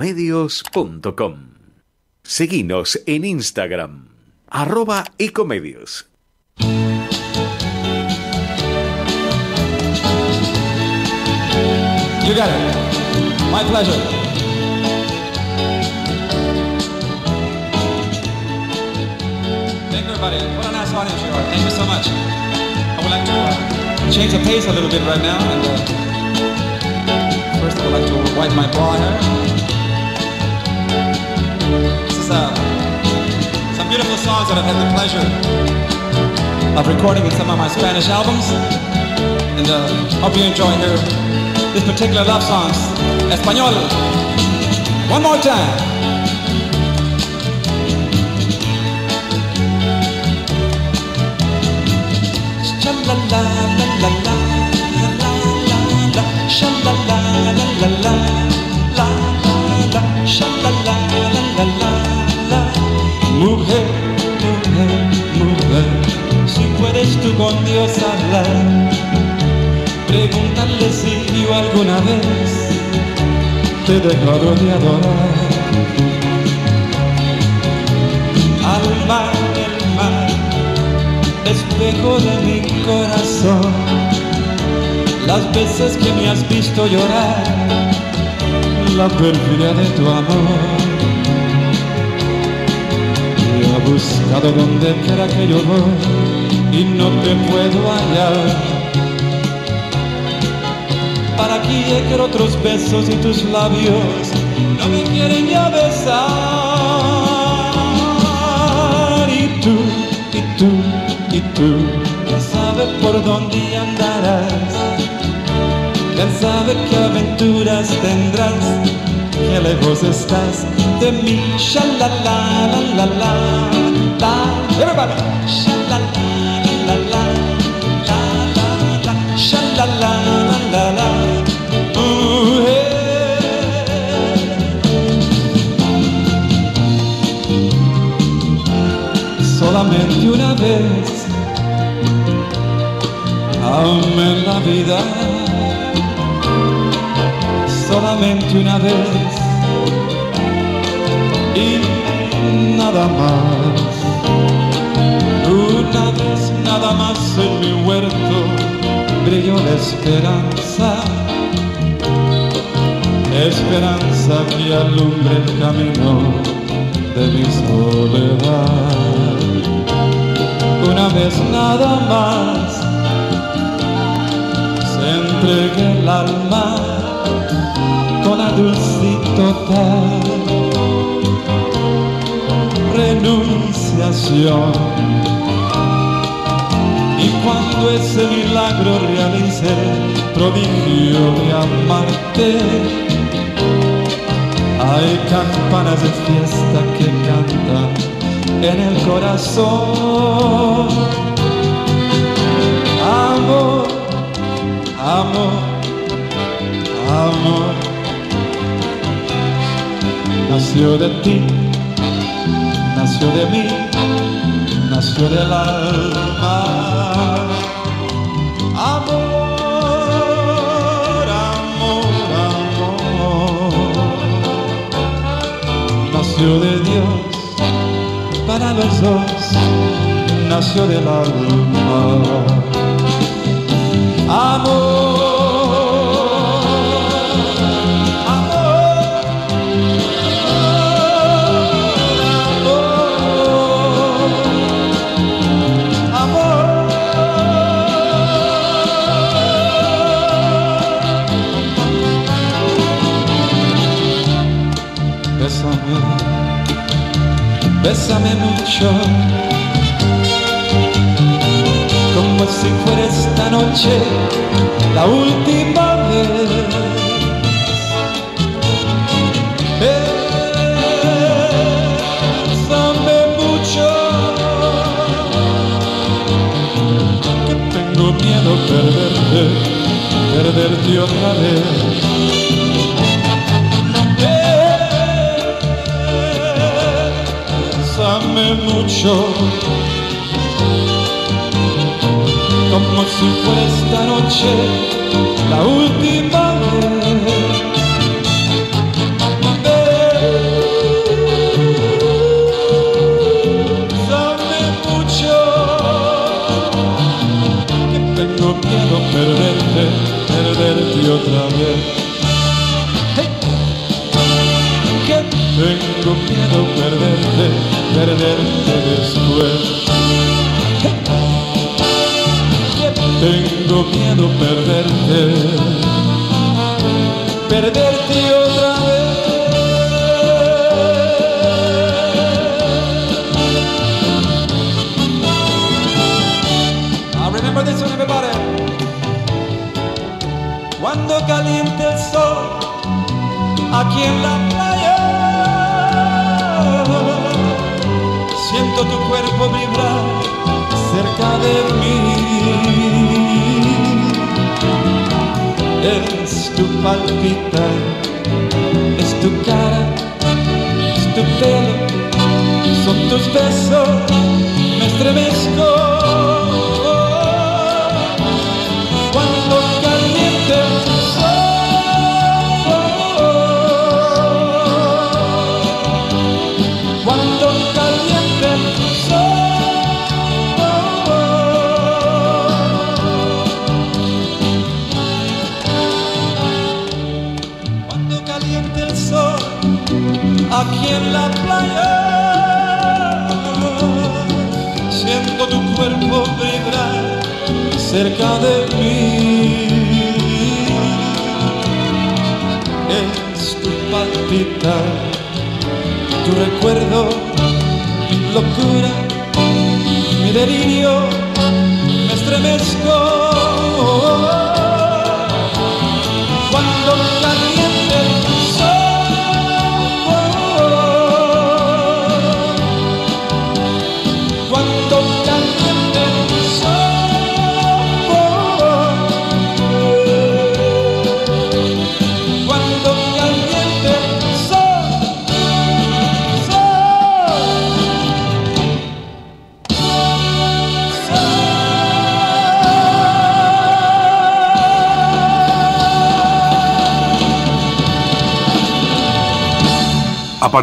Medios.com. Seguinos en Instagram, arroba ecomedios. You got it. My pleasure. Thank you, everybody. What a nice audience you are. Thank you so much. I would like to uh, change the pace a little bit right now. And uh, first, I would like to wipe my bra hair. Uh, some beautiful songs that I've had the pleasure of recording in some of my Spanish albums. And uh, hope you enjoy here this particular love song, Espanol. One more time. Sha-la-la, la-la-la, la-la-la, sha-la-la, la-la-la, la-la-la, sha-la-la, la-la-la, la. Mujer, mujer, mujer, si puedes tú con Dios hablar Pregúntale si yo alguna vez te he dejado de adorar. Al mar, mar, espejo de mi corazón. Las veces que me has visto llorar, la perfidia de tu amor. Buscado donde quiera que yo voy y no te puedo hallar. Para aquí quiero otros besos y tus labios no me quieren ya besar. Y tú, y tú, y tú, quién sabe por dónde andarás, quién sabe qué aventuras tendrás, qué lejos estás de mí. Sha la la la la la la. La la la la la la la. La la. Solamente una vez amé la vida. Solamente una vez nada más. Una vez nada más en mi huerto brilló la esperanza. Esperanza que alumbre el camino de mi soledad. Una vez nada más se entregue el alma con la dulcito total renunciación. Y cuando ese milagro realicé, prodigio de amarte, hay campanas de fiesta que cantan en el corazón. Amor, amor, amor, nació de ti, nació de mí, nació del alma. Amor, amor, amor, nació de Dios para los dos, nació del alma. Esta esta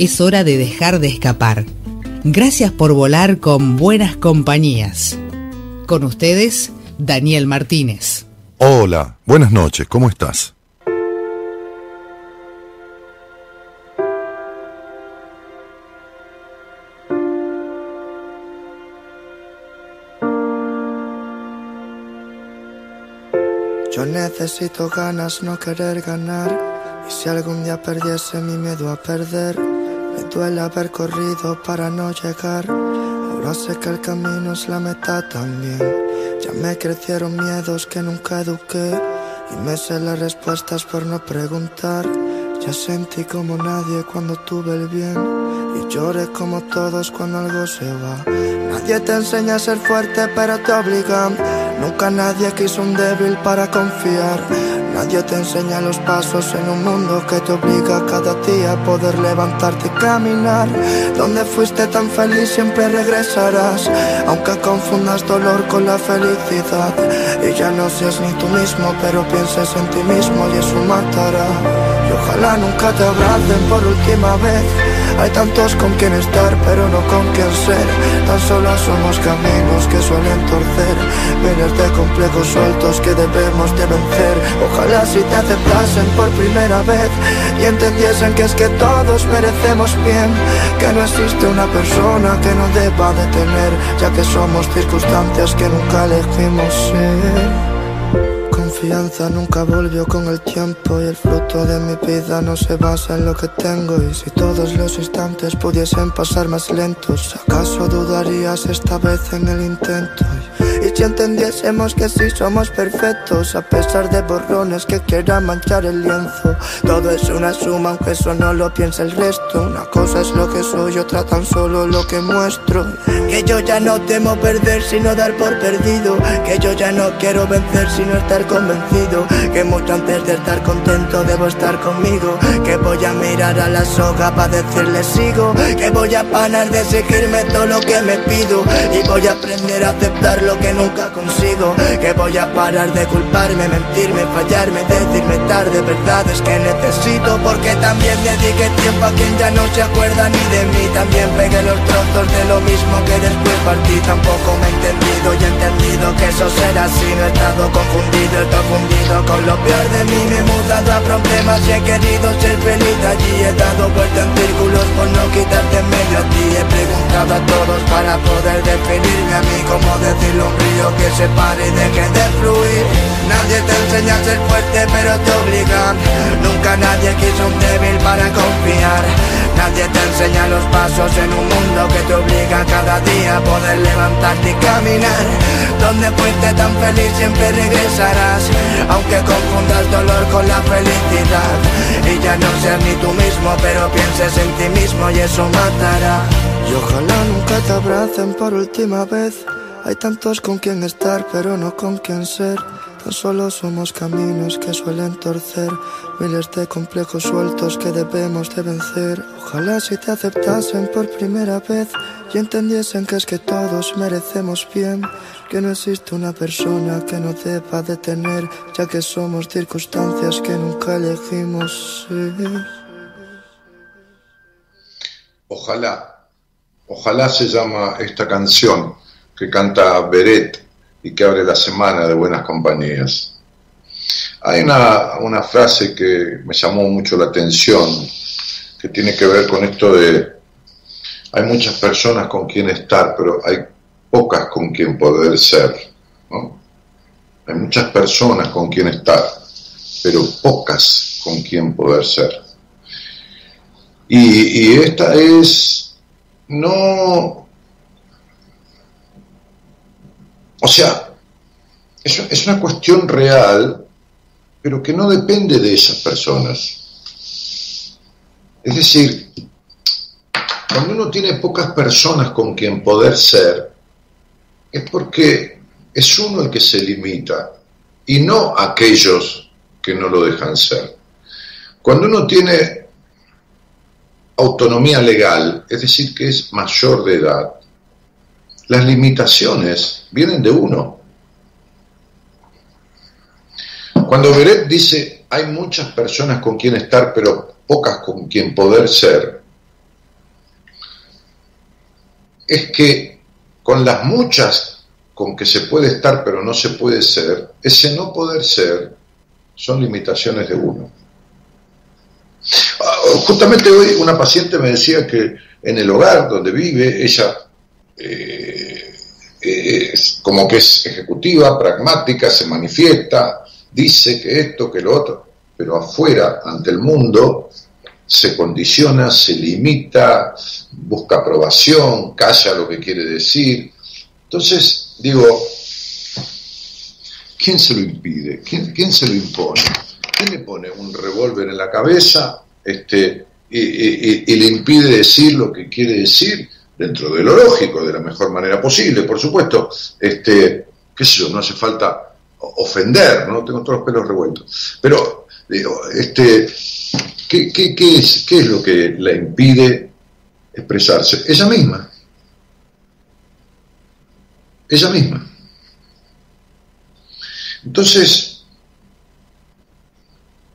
Es hora de dejar de escapar. Gracias por volar con buenas compañías. Con ustedes, Daniel Martínez. Hola, buenas noches, ¿cómo estás? Yo necesito ganas, no querer ganar. Y si algún día perdiese mi miedo a perder, me duele haber corrido para no llegar. Ahora sé que el camino es la meta también. Ya me crecieron miedos que nunca eduqué. Y me sé las respuestas por no preguntar. Ya sentí como nadie cuando tuve el bien. Y lloré como todos cuando algo se va. Nadie te enseña a ser fuerte, pero te obligan. Nunca nadie quiso un débil para confiar. Nadie te enseña los pasos en un mundo que te obliga cada día a poder levantarte y caminar. Donde fuiste tan feliz siempre regresarás, aunque confundas dolor con la felicidad. Y ya no seas ni tú mismo, pero pienses en ti mismo y eso matará. Y ojalá nunca te abracen por última vez. Hay tantos con quien estar, pero no con quien ser. Tan solo somos caminos que suelen torcer. Miles de complejos sueltos que debemos de vencer. Ojalá si te aceptasen por primera vez y entendiesen que es que todos merecemos bien. Que no existe una persona que no deba de tener, ya que somos circunstancias que nunca elegimos ser. Confianza nunca volvió con el tiempo y el fruto de mi vida no se basa en lo que tengo y si todos los instantes pudiesen pasar más lentos, ¿acaso dudarías esta vez en el intento? Y si entendiésemos que sí somos perfectos, a pesar de borrones que quieran manchar el lienzo. Todo es una suma, aunque eso no lo piensa el resto. Una cosa es lo que soy, otra tan solo lo que muestro. Que yo ya no temo perder, sino dar por perdido. Que yo ya no quiero vencer, sino estar convencido. Que mucho antes de estar contento debo estar conmigo. Que voy a mirar a la soga para decirle sigo. Que voy a parar de seguirme todo lo que me pido. Y voy a aprender a aceptar lo que nunca consigo. Que voy a parar de culparme, mentirme, fallarme, decirme tarde. Verdades que necesito porque también dediqué tiempo a quien ya no se acuerda ni de mí. También pegué los trozos de lo mismo que después partí. Tampoco me he entendido y he entendido que eso será así. No he estado confundido, he confundido con lo peor de mí. Me he mudado a problemas y he querido ser feliz allí. He dado vuelta en círculos por no quitarte en medio a ti. He preguntado a todos para poder definirme a mí. Como decirlo que se pare y deje de fluir. Nadie te enseña a ser fuerte, pero te obligan. Nunca nadie quiso un débil para confiar. Nadie te enseña los pasos en un mundo que te obliga cada día a poder levantarte y caminar. Donde fuiste tan feliz siempre regresarás, aunque confundas dolor con la felicidad. Y ya no seas ni tú mismo, pero pienses en ti mismo y eso matará. Y ojalá nunca te abracen por última vez. Hay tantos con quien estar, pero no con quien ser. Tan solo somos caminos que suelen torcer, miles de complejos sueltos que debemos de vencer. Ojalá si te aceptasen por primera vez y entendiesen que es que todos merecemos bien, que no existe una persona que no deba de tener, ya que somos circunstancias que nunca elegimos ser. Ojalá, ojalá se llama esta canción que canta Beret y que abre la semana de buenas compañías. Hay una, una frase que me llamó mucho la atención, que tiene que ver con esto de, hay muchas personas con quien estar, pero hay pocas con quien poder ser. Hay muchas personas con quien estar, pero pocas con quien poder ser. Y, y esta es, no, O sea, es, es una cuestión real, pero que no depende de esas personas. Es decir, cuando uno tiene pocas personas con quien poder ser, es porque es uno el que se limita y no aquellos que no lo dejan ser. Cuando uno tiene autonomía legal, es decir, que es mayor de edad, las limitaciones vienen de uno. Cuando Beret dice hay muchas personas con quien estar, pero pocas con quien poder ser, es que con las muchas con que se puede estar pero no se puede ser, ese no poder ser son limitaciones de uno. Ah, justamente hoy una paciente me decía que en el hogar donde vive, ella eh, es como que es ejecutiva, pragmática, se manifiesta, dice que esto, que lo otro, pero afuera, ante el mundo, se condiciona, se limita, busca aprobación, calla lo que quiere decir. Entonces, digo, ¿quién se lo impide? ¿Quién, se lo impone? ¿Quién le pone un revólver en la cabeza este, y le impide decir lo que quiere decir? Dentro de lo lógico, de la mejor manera posible, por supuesto, este, qué sé yo, no hace falta ofender, ¿no? Tengo todos los pelos revueltos. Pero, este, ¿qué, qué, es, ¿qué es lo que la impide expresarse? Ella misma. Ella misma. Entonces,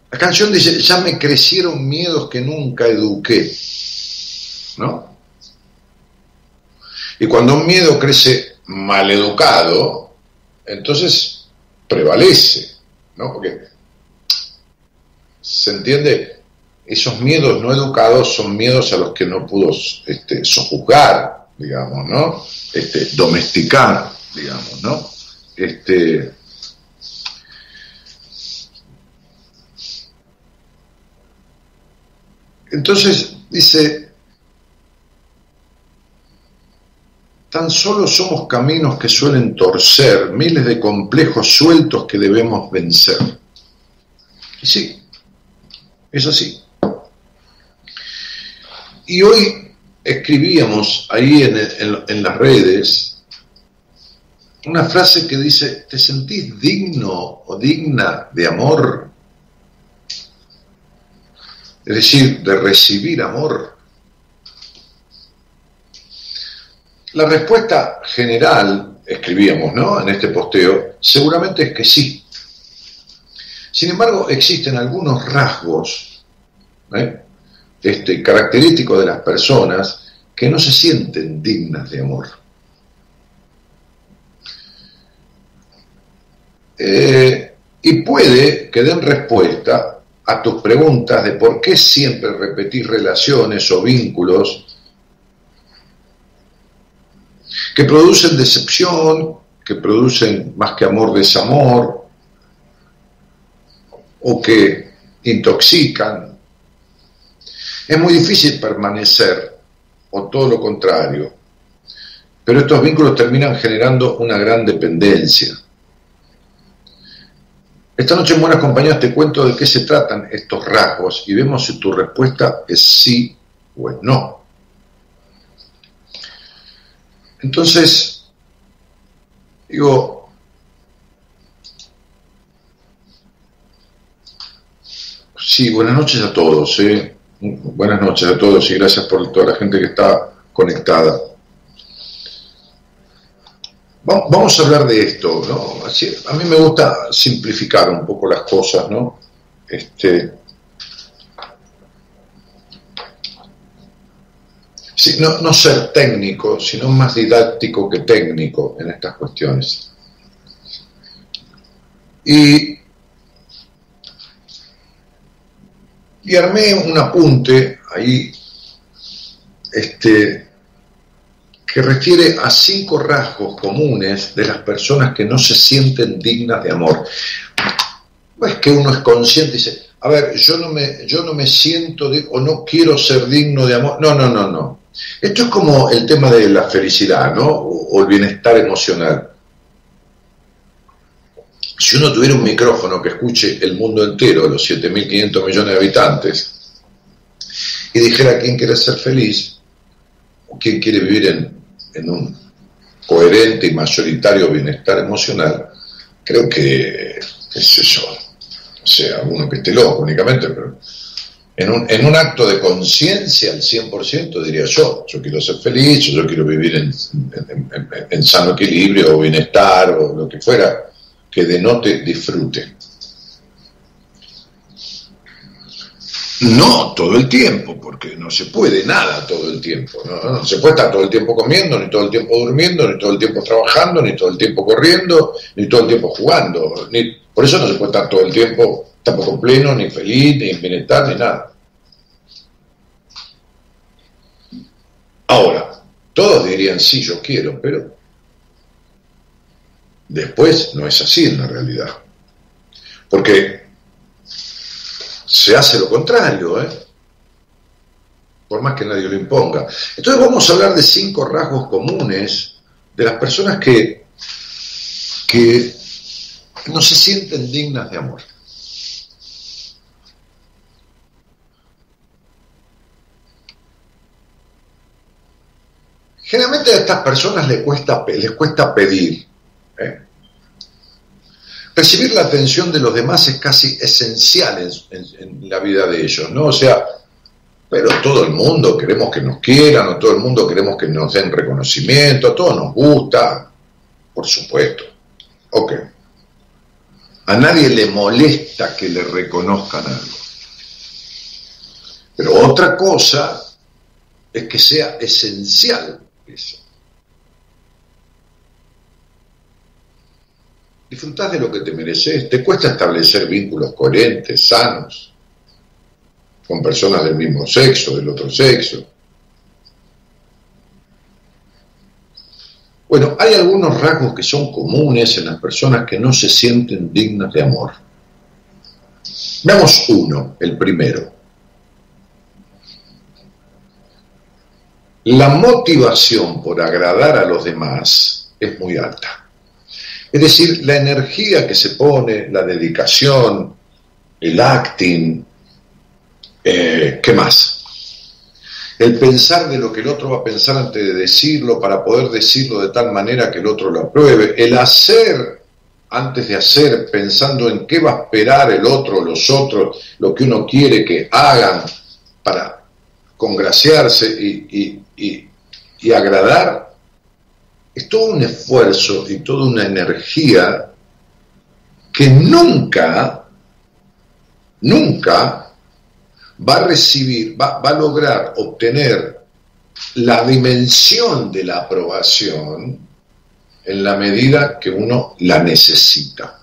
la canción dice, ya me crecieron miedos que nunca eduqué. ¿No? Y cuando un miedo crece maleducado, entonces prevalece, ¿no? Porque se entiende, esos miedos no educados son miedos a los que no pudo este, sojuzgar, digamos, ¿no? Este, domesticar, digamos, ¿no? Este, entonces dice, tan solo somos caminos que suelen torcer, miles de complejos sueltos que debemos vencer. Y sí, es así. Y hoy escribíamos ahí en, las redes una frase que dice, ¿te sentís digno o digna de amor? Es decir, de recibir amor. La respuesta general, escribíamos, ¿no? En este posteo, seguramente es que sí. Sin embargo, existen algunos rasgos ¿eh? este, característico de las personas que no se sienten dignas de amor. Eh, y puede que den respuesta a tus preguntas de por qué siempre repetir relaciones o vínculos que producen decepción, que producen más que amor desamor, o que intoxican, es muy difícil permanecer, o todo lo contrario, pero estos vínculos terminan generando una gran dependencia. Esta noche en Buenas Compañías te cuento de qué se tratan estos rasgos y vemos si tu respuesta es sí o es no. Entonces, digo, sí, buenas noches a todos. ¿eh? Buenas noches a todos y gracias por toda la gente que está conectada. Vamos a hablar de esto, ¿no? a mí me gusta simplificar un poco las cosas, ¿no? Este, no, no ser técnico, sino más didáctico que técnico en estas cuestiones. Y Y armé un apunte ahí este, que refiere a cinco rasgos comunes de las personas que no se sienten dignas de amor. No es que uno es consciente y dice, a ver, yo no me, yo no me siento o no quiero ser digno de amor. No, no, no, no. Esto es como el tema de la felicidad, ¿no? o el bienestar emocional si uno tuviera un micrófono que escuche el mundo entero, los 7.500 millones de habitantes, y dijera quién quiere ser feliz, o quién quiere vivir en, un coherente y mayoritario bienestar emocional, creo que, qué sé yo, o sea, uno que esté loco únicamente, pero en un, en un acto de conciencia al 100% diría yo, yo quiero ser feliz, yo quiero vivir en, en sano equilibrio o bienestar o lo que fuera, que denote disfrute. No todo el tiempo, porque no se puede nada todo el tiempo. ¿no? se puede estar todo el tiempo comiendo, ni todo el tiempo durmiendo, ni todo el tiempo trabajando, ni todo el tiempo corriendo, ni todo el tiempo jugando. Ni, por eso no se puede estar todo el tiempo tampoco pleno, ni feliz, ni en ni nada. Ahora, todos dirían, sí, yo quiero, pero Después no es así en la realidad. Porque se hace lo contrario, ¿eh? por más que nadie lo imponga. Entonces vamos a hablar de cinco rasgos comunes de las personas que, que no se sienten dignas de amor. Generalmente a estas personas les cuesta, les cuesta pedir, ¿eh? Recibir la atención de los demás es casi esencial en, la vida de ellos, ¿no? O sea, pero todo el mundo queremos que nos quieran, o todo el mundo queremos que nos den reconocimiento, a todos nos gusta, por supuesto. Ok. A nadie le molesta que le reconozcan algo. Pero otra cosa es que sea esencial eso. Disfrutás de lo que te mereces. Te cuesta establecer vínculos coherentes, sanos, con personas del mismo sexo, del otro sexo. Bueno, hay algunos rasgos que son comunes en las personas que no se sienten dignas de amor. Veamos uno, el primero. La motivación por agradar a los demás es muy alta. Es decir, la energía que se pone, la dedicación, el acting, eh, ¿qué más? El pensar de lo que el otro va a pensar antes de decirlo para poder decirlo de tal manera que el otro lo apruebe. El hacer antes de hacer, pensando en qué va a esperar el otro, los otros, lo que uno quiere que hagan para congraciarse y, y agradar, es todo un esfuerzo y toda una energía que nunca, nunca va a recibir, va, va, a lograr obtener la dimensión de la aprobación en la medida que uno la necesita.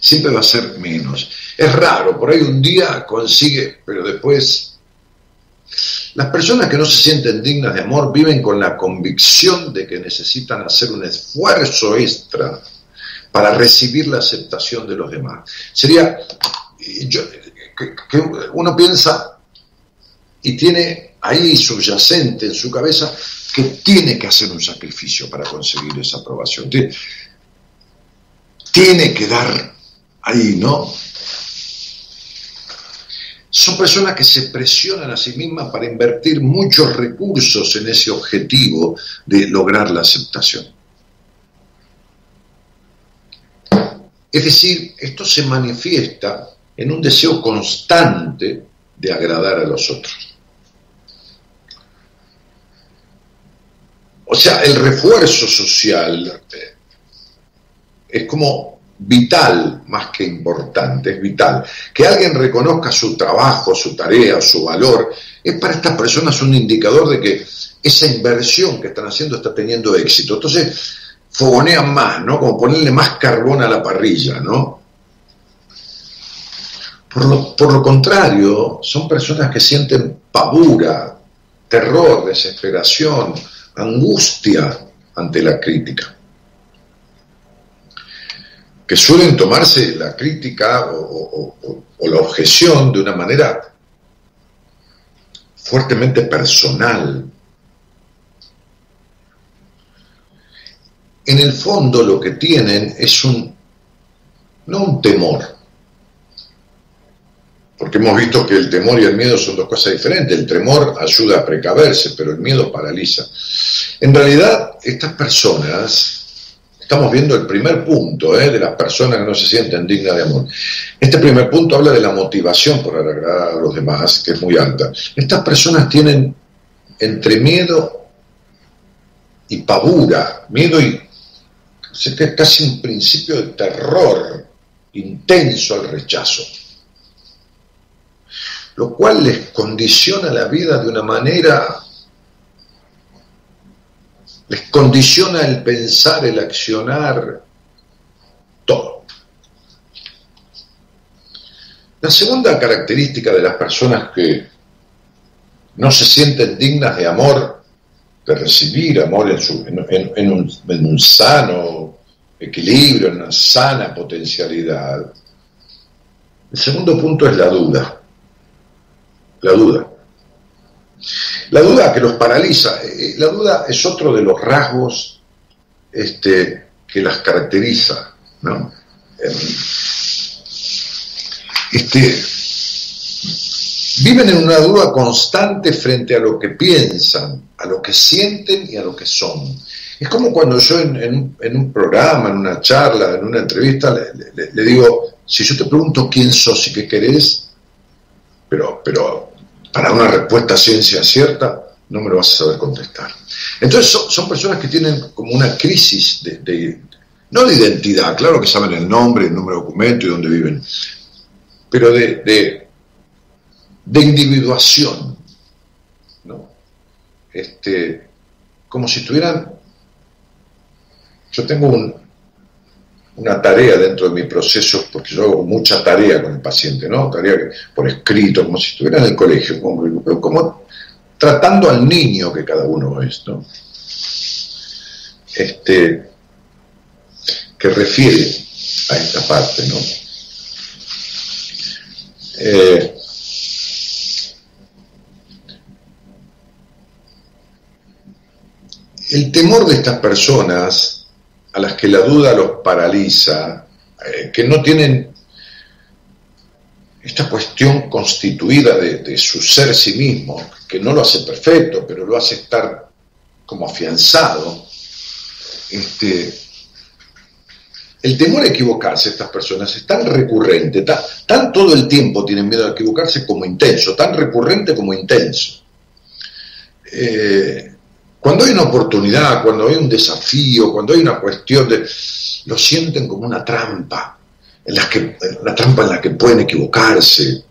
Siempre va a ser menos. Es raro, por ahí un día consigue, pero después las personas que no se sienten dignas de amor viven con la convicción de que necesitan hacer un esfuerzo extra para recibir la aceptación de los demás. Sería, que, uno piensa y tiene ahí subyacente en su cabeza que tiene que hacer un sacrificio para conseguir esa aprobación. tiene que dar ahí, ¿no? Son personas que se presionan a sí mismas para invertir muchos recursos en ese objetivo de lograr la aceptación. Es decir, esto se manifiesta en un deseo constante de agradar a los otros. O sea, el refuerzo social eh, es como vital más que importante, es vital. Que alguien reconozca su trabajo, su tarea, su valor, es para estas personas un indicador de que esa inversión que están haciendo está teniendo éxito. Entonces, fogonean más, ¿no? Como ponerle más carbón a la parrilla, ¿no? Por lo, por lo contrario, son personas que sienten pavura, terror, desesperación, angustia ante la crítica que suelen tomarse la crítica o, la objeción de una manera fuertemente personal. En el fondo lo que tienen es un, no un temor, porque hemos visto que el temor y el miedo son dos cosas diferentes. El temor ayuda a precaverse, pero el miedo paraliza. En realidad, estas personas Estamos viendo el primer punto ¿eh? de las personas que no se sienten dignas de amor. Este primer punto habla de la motivación por agradar a los demás, que es muy alta. Estas personas tienen entre miedo y pavura, miedo y casi un principio de terror intenso al rechazo, lo cual les condiciona la vida de una manera les condiciona el pensar, el accionar, todo. La segunda característica de las personas que no se sienten dignas de amor, de recibir amor en, un, un sano equilibrio, en una sana potencialidad, el segundo punto es la duda. La duda. La duda que los paraliza, eh, la duda es otro de los rasgos este, que las caracteriza. ¿no? Em, este, viven en una duda constante frente a lo que piensan, a lo que sienten y a lo que son. Es como cuando yo en, un programa, en una charla, en una entrevista, le, digo, si yo te pregunto quién sos y qué querés, pero, pero para una respuesta ciencia cierta, no me lo vas a saber contestar. Entonces son, personas que tienen como una crisis de, no de identidad, claro que saben el nombre, el número de documento y dónde viven, pero de, de, de individuación, ¿no? Este, como si tuvieran, yo tengo un, una tarea dentro de mi proceso, porque yo hago mucha tarea con el paciente, ¿no? Tarea por escrito, como si estuviera en el colegio, como, tratando al niño que cada uno es, ¿no? Este, que refiere a esta parte, ¿no? Eh, el temor de estas personas a las que la duda los paraliza, eh, que no tienen esta cuestión constituida de, su ser sí mismo, que no lo hace perfecto, pero lo hace estar como afianzado, este, el temor a equivocarse estas personas es tan recurrente, tan, todo el tiempo tienen miedo a equivocarse como intenso, tan recurrente como intenso. Eh, cuando hay una oportunidad, cuando hay un desafío, cuando hay una cuestión lo sienten como una trampa, en una trampa en la que pueden equivocarse.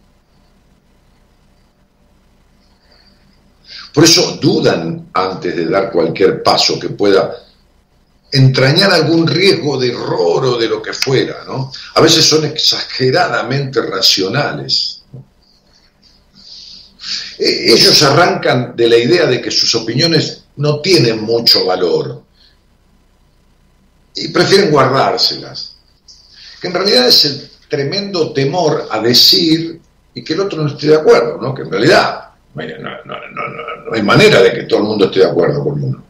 Por eso dudan antes de dar cualquier paso que pueda entrañar algún riesgo de error o de lo que fuera, ¿no? A veces son exageradamente racionales. E, ellos arrancan de la idea de que sus opiniones no tienen mucho valor y prefieren guardárselas que en realidad es el tremendo temor a decir y que el otro no esté de acuerdo, ¿no? que en realidad no, hay manera de que todo el mundo esté de acuerdo con uno.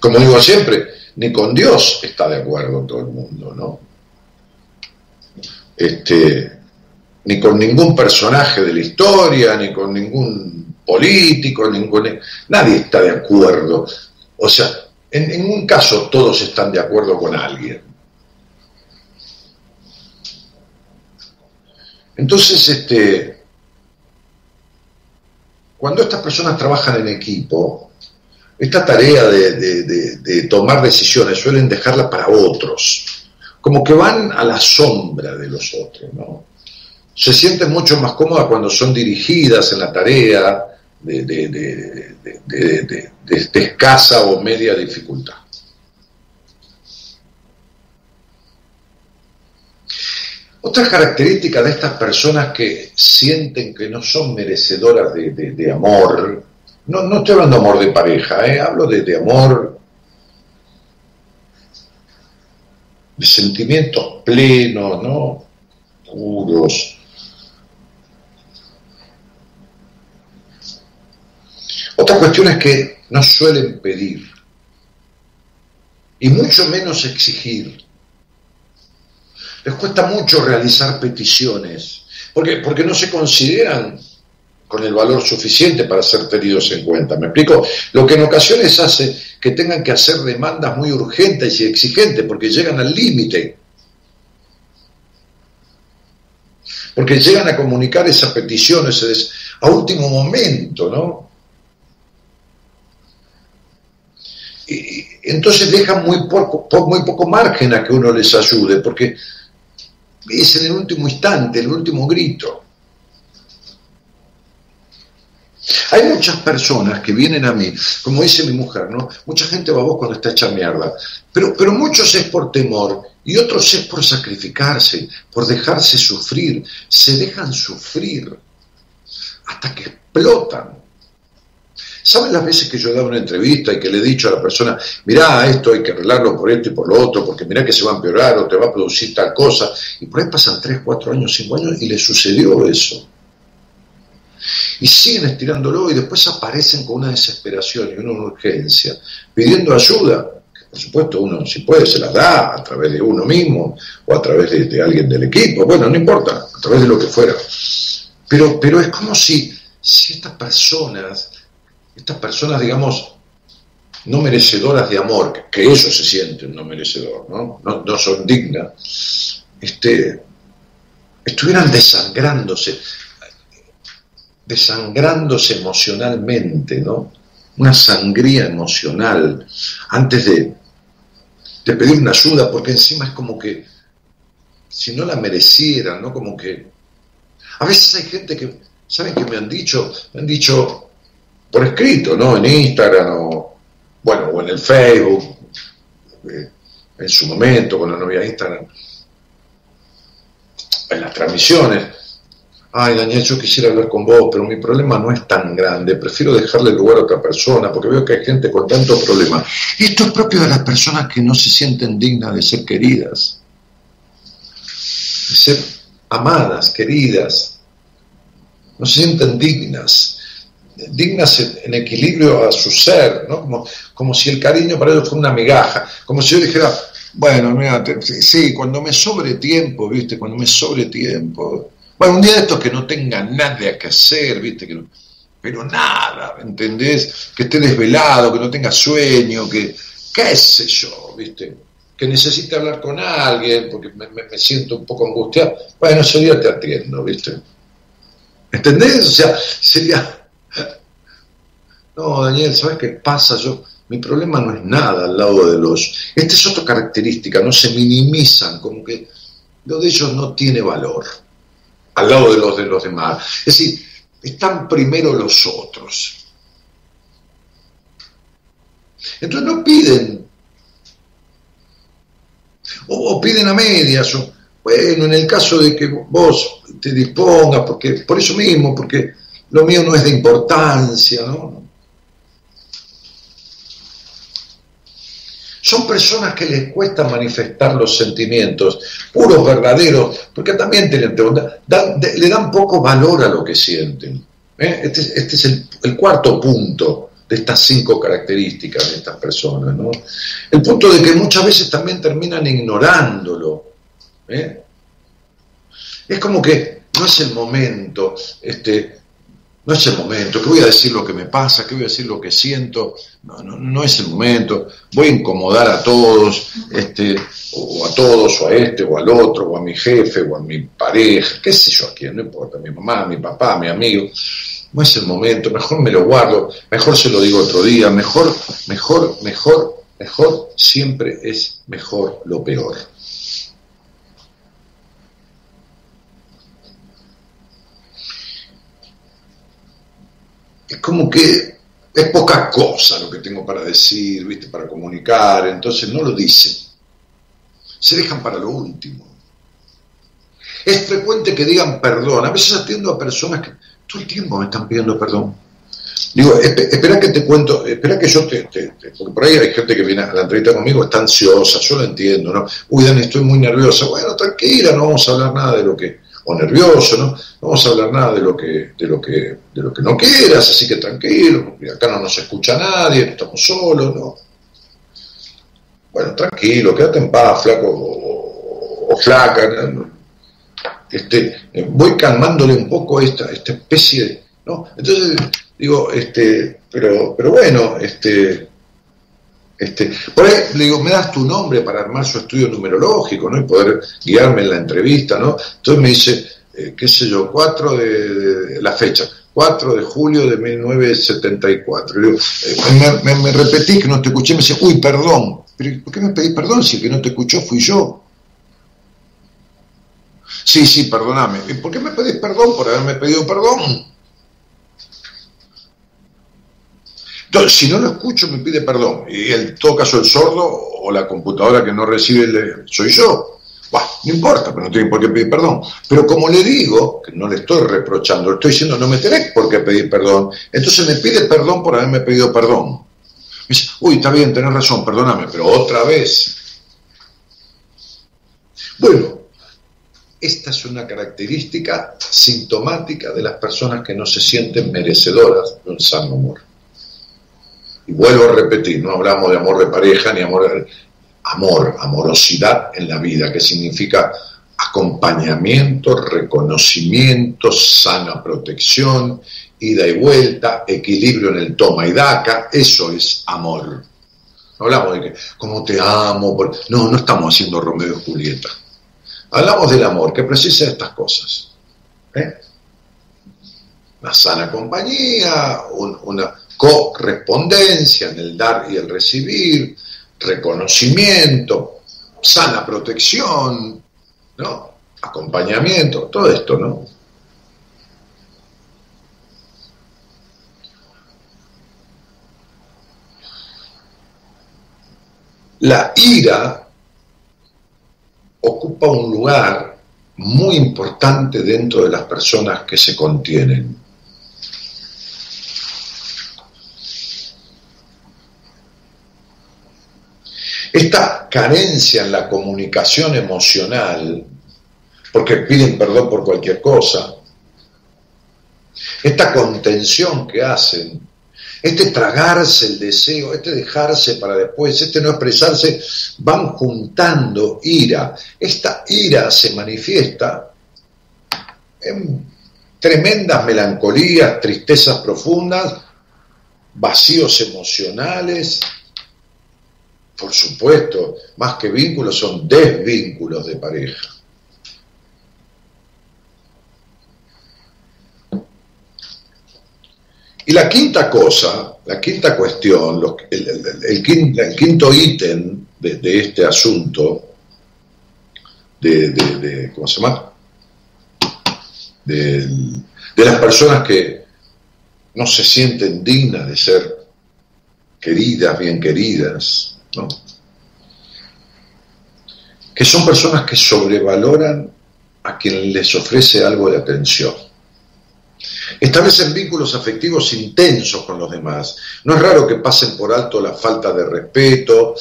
Como digo siempre, ni con Dios está de acuerdo todo el mundo, ¿no? Este, ni con ningún personaje de la historia, ni con ningún político, ningún, nadie está de acuerdo. O sea, en, un caso todos están de acuerdo con alguien. Entonces, este, cuando estas personas trabajan en equipo, esta tarea de, tomar decisiones suelen dejarla para otros, como que van a la sombra de los otros, ¿no? Se sienten mucho más cómodas cuando son dirigidas en la tarea de escasa o media dificultad. Otra característica de estas personas que sienten que no son merecedoras de, amor, no, no, estoy hablando de amor de pareja, ¿eh? hablo de, amor, de sentimientos plenos, ¿no? Puros. Otra cuestión es que no suelen pedir y mucho menos exigir les cuesta mucho realizar peticiones, porque, porque no se consideran con el valor suficiente para ser tenidos en cuenta. ¿Me explico? Lo que en ocasiones hace que tengan que hacer demandas muy urgentes y exigentes porque llegan al límite. Porque llegan a comunicar esas peticiones a último momento, ¿no? Entonces dejan muy poco, muy poco margen a que uno les ayude, porque es en el último instante, el último grito. Hay muchas personas que vienen a mí, como dice mi mujer, ¿no? Mucha gente va a vos cuando está hecha mierda, pero, pero muchos es por temor y otros es por sacrificarse, por dejarse sufrir. Se dejan sufrir hasta que explotan. ¿Saben las veces que yo he dado una entrevista y que le he dicho a la persona, mirá, esto hay que arreglarlo por esto y por lo otro, porque mirá que se va a empeorar o te va a producir tal cosa? Y por ahí pasan 3, 4 años, 5 años y le sucedió eso. Y siguen estirándolo y después aparecen con una desesperación y una urgencia, pidiendo ayuda. Por supuesto uno, si puede, se la da a través de uno mismo o a través de, alguien del equipo. Bueno, no importa, a través de lo que fuera. Pero, pero es como si, si estas personas estas personas, digamos, no merecedoras de amor, que ellos se sienten no merecedores, ¿no? No, son dignas, este, estuvieran desangrándose, desangrándose emocionalmente, ¿no? Una sangría emocional antes de, de pedir una ayuda, porque encima es como que si no la merecieran, ¿no? Como que a veces hay gente que, ¿saben qué me han dicho? Me han dicho, por escrito, ¿no? En Instagram o, bueno, o en el Facebook, eh, en su momento, cuando no había Instagram, en las transmisiones. Ay, Daniel, yo quisiera hablar con vos, pero mi problema no es tan grande. Prefiero dejarle lugar a otra persona porque veo que hay gente con tantos problemas. Esto es propio de las personas que no se sienten dignas de ser queridas, de ser amadas, queridas. No se sienten dignas dignas en, equilibrio a su ser, ¿no? Como, como si el cariño para ellos fuera una migaja, como si yo dijera, bueno, mira, sí, cuando me sobre tiempo, ¿viste? Cuando me sobre tiempo. Bueno, un día de estos que no tenga nada que hacer, ¿viste? Que pero nada, ¿entendés? Que esté desvelado, que no tenga sueño, que, qué sé yo, ¿viste? Que necesite hablar con alguien porque me, me siento un poco angustiado. Bueno, ese día te atiendo, ¿viste? ¿Entendés? O sea, sería... No, Daniel, ¿sabes qué pasa? Yo, mi problema no es nada al lado de los... Esta es otra característica, no se minimizan, como que lo de ellos no tiene valor al lado de los de los demás. Es decir, están primero los otros. Entonces no piden, o, piden a medias, o, bueno, en el caso de que vos te dispongas, porque por eso mismo, porque lo mío no es de importancia, ¿no? Son personas que les cuesta manifestar los sentimientos, puros, verdaderos, porque también tienen, le dan poco valor a lo que sienten. Este, este, es el, cuarto punto de estas cinco características de estas personas. ¿no? El punto de que muchas veces también terminan ignorándolo. ¿eh? Es como que no es el momento, este, no es el momento, que voy a decir lo que me pasa, que voy a decir lo que siento, no, no, no es el momento, voy a incomodar a todos, este, o a todos, o a este, o al otro, o a mi jefe, o a mi pareja, qué sé yo a quién, no importa, mi mamá, mi papá, mi amigo, no es el momento, mejor me lo guardo, mejor se lo digo otro día, mejor, mejor, mejor, mejor, siempre es mejor lo peor. Es como que es poca cosa lo que tengo para decir, ¿viste? para comunicar, entonces no lo dicen. Se dejan para lo último. Es frecuente que digan perdón. A veces atiendo a personas que todo el tiempo me están pidiendo perdón. Digo, espera que te cuento, espera que yo te, Porque por ahí hay gente que viene a la entrevista conmigo, está ansiosa, yo lo entiendo, ¿no? Uy, estoy muy nerviosa. Bueno, tranquila, no vamos a hablar nada de lo que o nervioso, ¿no? No vamos a hablar nada de lo que, de lo que, de lo que no quieras, así que tranquilo, acá no nos escucha nadie, estamos solos, ¿no? Bueno, tranquilo, quédate en paz, flaco o, flaca. Este, voy calmándole un poco esta, esta especie. ¿no? Entonces, digo, este, pero, pero bueno, este, este, por ahí le digo, me das tu nombre para armar su estudio numerológico, ¿no? Y poder guiarme en la entrevista, ¿no? Entonces me dice, eh, qué sé yo, 4 de, la fecha, 4 de julio de 1974. Le digo, eh, me, me, repetí que no te escuché, me dice, uy, perdón. ¿Pero por qué me pedís perdón si el que no te escuchó fui yo? Sí, sí, perdóname. ¿Y por qué me pedís perdón por haberme pedido perdón? Entonces, si no lo escucho, me pide perdón. Y en todo caso, el sordo o la computadora que no recibe, soy yo. Bah, no importa, pero no tiene por qué pedir perdón. Pero como le digo, que no le estoy reprochando, le estoy diciendo, no me tenés por qué pedir perdón, entonces me pide perdón por haberme pedido perdón. Me dice, uy, está bien, tenés razón, perdóname, pero otra vez. Bueno, esta es una característica sintomática de las personas que no se sienten merecedoras de un sano amor. Y vuelvo a repetir, no hablamos de amor de pareja ni amor, amor, amorosidad en la vida, que significa acompañamiento, reconocimiento, sana protección, ida y vuelta, equilibrio en el toma y daca, eso es amor. No hablamos de que, como te amo, no, no estamos haciendo Romeo y Julieta. Hablamos del amor, que precisa estas cosas. ¿eh? Una sana compañía, una, correspondencia en el dar y el recibir, reconocimiento, sana protección, ¿no? acompañamiento, todo esto, ¿no? La ira ocupa un lugar muy importante dentro de las personas que se contienen. Esta carencia en la comunicación emocional, porque piden perdón por cualquier cosa, esta contención que hacen, este tragarse el deseo, este dejarse para después, este no expresarse, van juntando ira. Esta ira se manifiesta en tremendas melancolías, tristezas profundas, vacíos emocionales, por supuesto, más que vínculos son desvínculos de pareja. Y la quinta cosa, la quinta cuestión, el, quinto, ítem de, este asunto, de, ¿cómo se llama? De, las personas que no se sienten dignas de ser queridas, bien queridas, que son personas que sobrevaloran a quien les ofrece algo de atención. Establecen vínculos afectivos intensos con los demás. No es raro que pasen por alto la falta de respeto,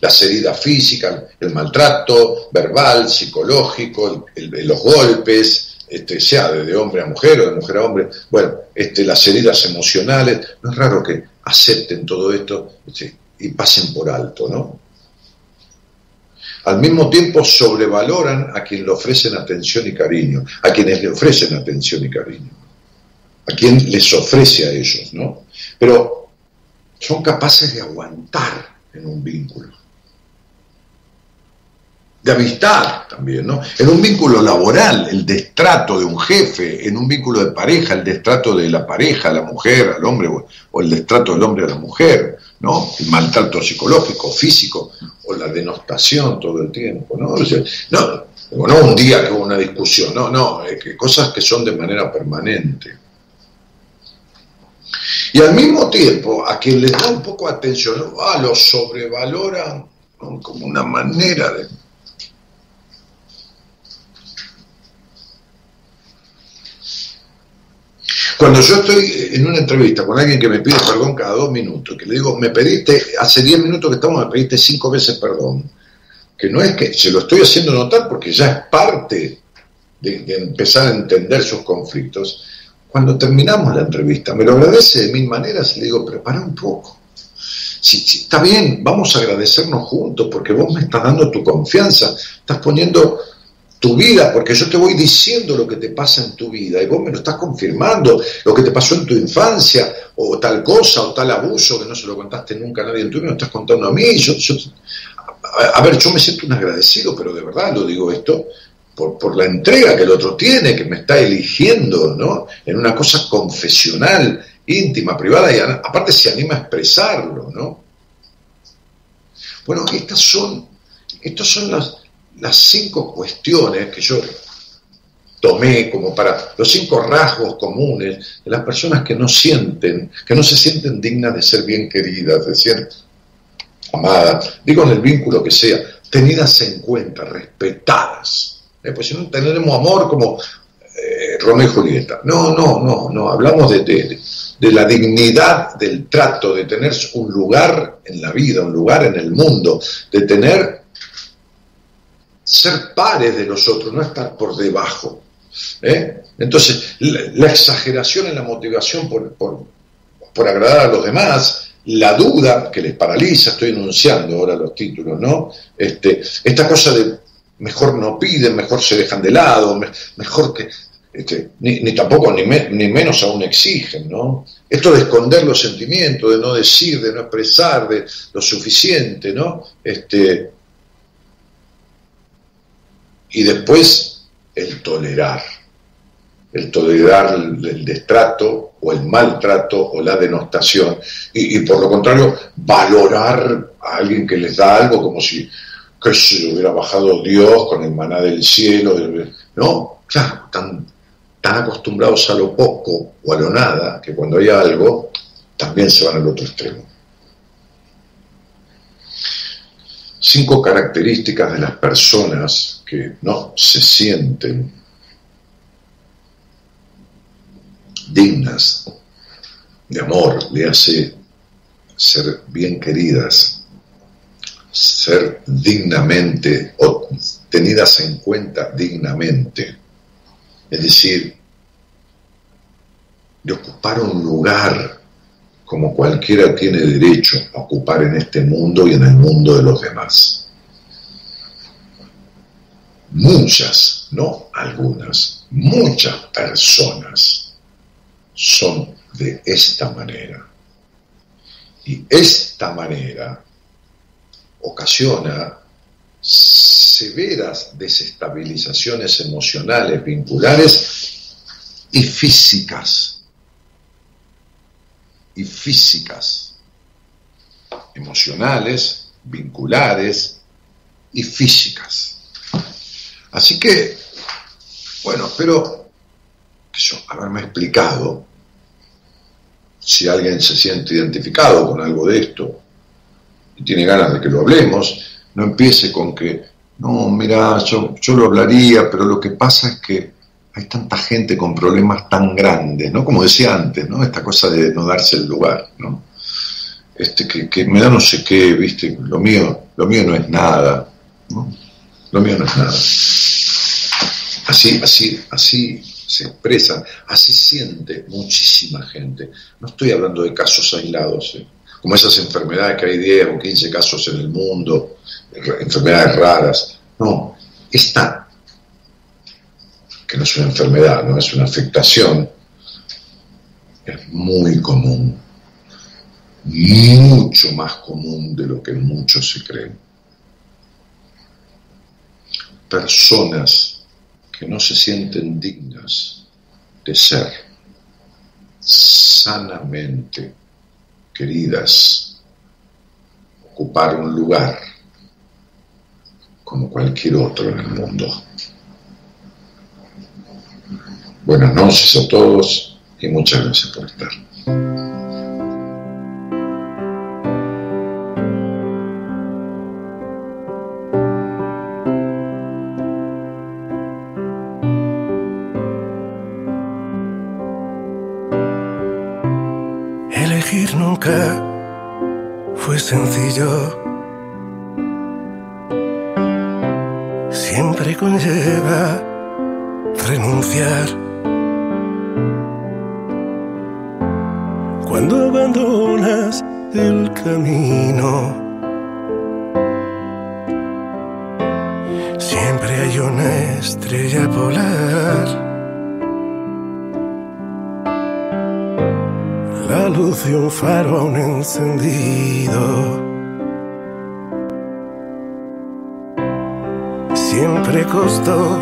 las heridas físicas, el maltrato verbal, psicológico, los golpes, este, sea de, hombre a mujer o de mujer a hombre, bueno, este, las heridas emocionales. No es raro que acepten todo esto este, y pasen por alto, ¿no? Al mismo tiempo sobrevaloran a quien le ofrecen atención y cariño, a quienes le ofrecen atención y cariño a quien les ofrece a ellos, ¿no? Pero son capaces de aguantar en un vínculo. De amistad también, ¿no? En un vínculo laboral, el destrato de un jefe, en un vínculo de pareja, el destrato de la pareja, la mujer, al hombre, o el destrato del hombre a la mujer, ¿no? El maltrato psicológico, físico, o la denostación todo el tiempo, ¿no? no, no un día que hubo una discusión, no, no, que cosas que son de manera permanente. Y al mismo tiempo, a quien les da un poco de atención, ah, lo sobrevaloran como una manera de... Cuando yo estoy en una entrevista con alguien que me pide perdón cada dos minutos, que le digo, me pediste, hace diez minutos que estamos, me pediste cinco veces perdón, que no es que se lo estoy haciendo notar porque ya es parte de empezar a entender sus conflictos, cuando terminamos la entrevista, me lo agradece de mil maneras y le digo, prepara un poco. Si, está bien, vamos a agradecernos juntos porque vos me estás dando tu confianza, estás poniendo tu vida, porque yo te voy diciendo lo que te pasa en tu vida y vos me lo estás confirmando, lo que te pasó en tu infancia, o tal cosa, o tal abuso que no se lo contaste nunca a nadie en tu vida, me lo estás contando a mí. Yo, a, a, ver, yo me siento un agradecido, pero de verdad lo digo esto, por, la entrega que el otro tiene, que me está eligiendo, ¿no? En una cosa confesional, íntima, privada, y aparte se anima a expresarlo, ¿no? Bueno, estas son, estas son las, las cinco cuestiones que yo tomé como para los cinco rasgos comunes de las personas que no sienten, que no se sienten dignas de ser bien queridas, de ser amadas, digo en el vínculo que sea, tenidas en cuenta, respetadas. Eh, pues si no tenemos amor como eh, Romeo y Julieta. No, no, no, no, hablamos de, de, la dignidad del trato, de tener un lugar en la vida, un lugar en el mundo, de tener, ser pares de nosotros, no estar por debajo. ¿eh? Entonces, la, exageración en la motivación por, por, por agradar a los demás, la duda que les paraliza, estoy enunciando ahora los títulos, ¿no? Este, esta cosa de mejor no piden, mejor se dejan de lado, mejor que, este, ni, tampoco ni, ni, menos aún exigen, ¿no? Esto de esconder los sentimientos, de no decir, de no expresar, de lo suficiente, ¿no? Este, y después el tolerar, el tolerar el, destrato o el maltrato o la denostación, y, por lo contrario, valorar a alguien que les da algo como si que si hubiera bajado Dios con el maná del cielo, no, claro, tan, tan acostumbrados a lo poco o a lo nada, que cuando hay algo, también se van al otro extremo. Cinco características de las personas no se sienten dignas de amor, le hace ser bien queridas, ser dignamente o tenidas en cuenta dignamente. Es decir, de ocupar un lugar como cualquiera tiene derecho a ocupar en este mundo y en el mundo de los demás. Muchas, no algunas, muchas personas son de esta manera. Y esta manera ocasiona severas desestabilizaciones emocionales, vinculares y físicas. Y físicas. Emocionales, vinculares y físicas. Así que, bueno, espero haberme explicado si alguien se siente identificado con algo de esto y tiene ganas de que lo hablemos, no empiece con que, no, mira, yo, yo lo hablaría, pero lo que pasa es que hay tanta gente con problemas tan grandes, ¿no? Como decía antes, ¿no? Esta cosa de no darse el lugar, ¿no? Este, que, que me da no sé qué, ¿viste? Lo mío, lo mío no es nada, ¿no? Lo mío no es nada. Así, así, así se expresan, así siente muchísima gente. No estoy hablando de casos aislados, ¿eh? como esas enfermedades que hay 10 o 15 casos en el mundo, enfermedades raras. No, esta, que no es una enfermedad, no es una afectación, es muy común, mucho más común de lo que muchos se creen. Personas que no se sienten dignas de ser sanamente queridas, ocupar un lugar como cualquier otro en el mundo. Buenas noches a todos y muchas gracias por estar. Fue sencillo siempre conlleva renunciar. Cuando abandonas el camino, siempre costó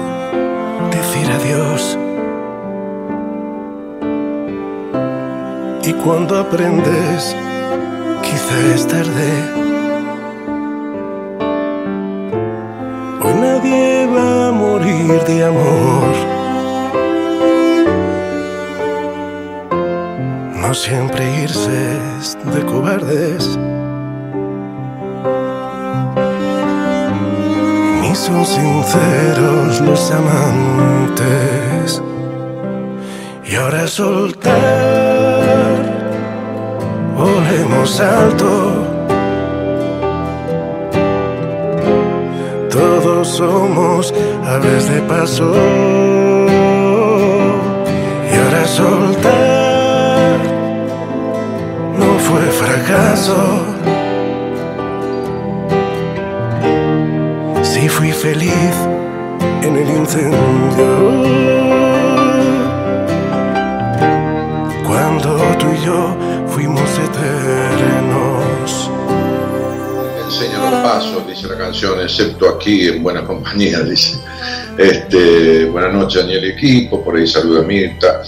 decir adiós. Y cuando aprendes, quizá es tarde. Hoy nadie va a morir de amor. Siempre irse de cobardes. son sinceros los amantes. Y ahora soltar, volemos alto. Todos somos aves de paso. Y ahora soltar, fue fracaso. y fui feliz en el incendio. Cuando tú y yo fuimos eternos. Enseño los pasos, dice la canción, excepto aquí en buena compañía, dice. Este, buenas noches, Daniel equipo, por ahí saluda a Mirta,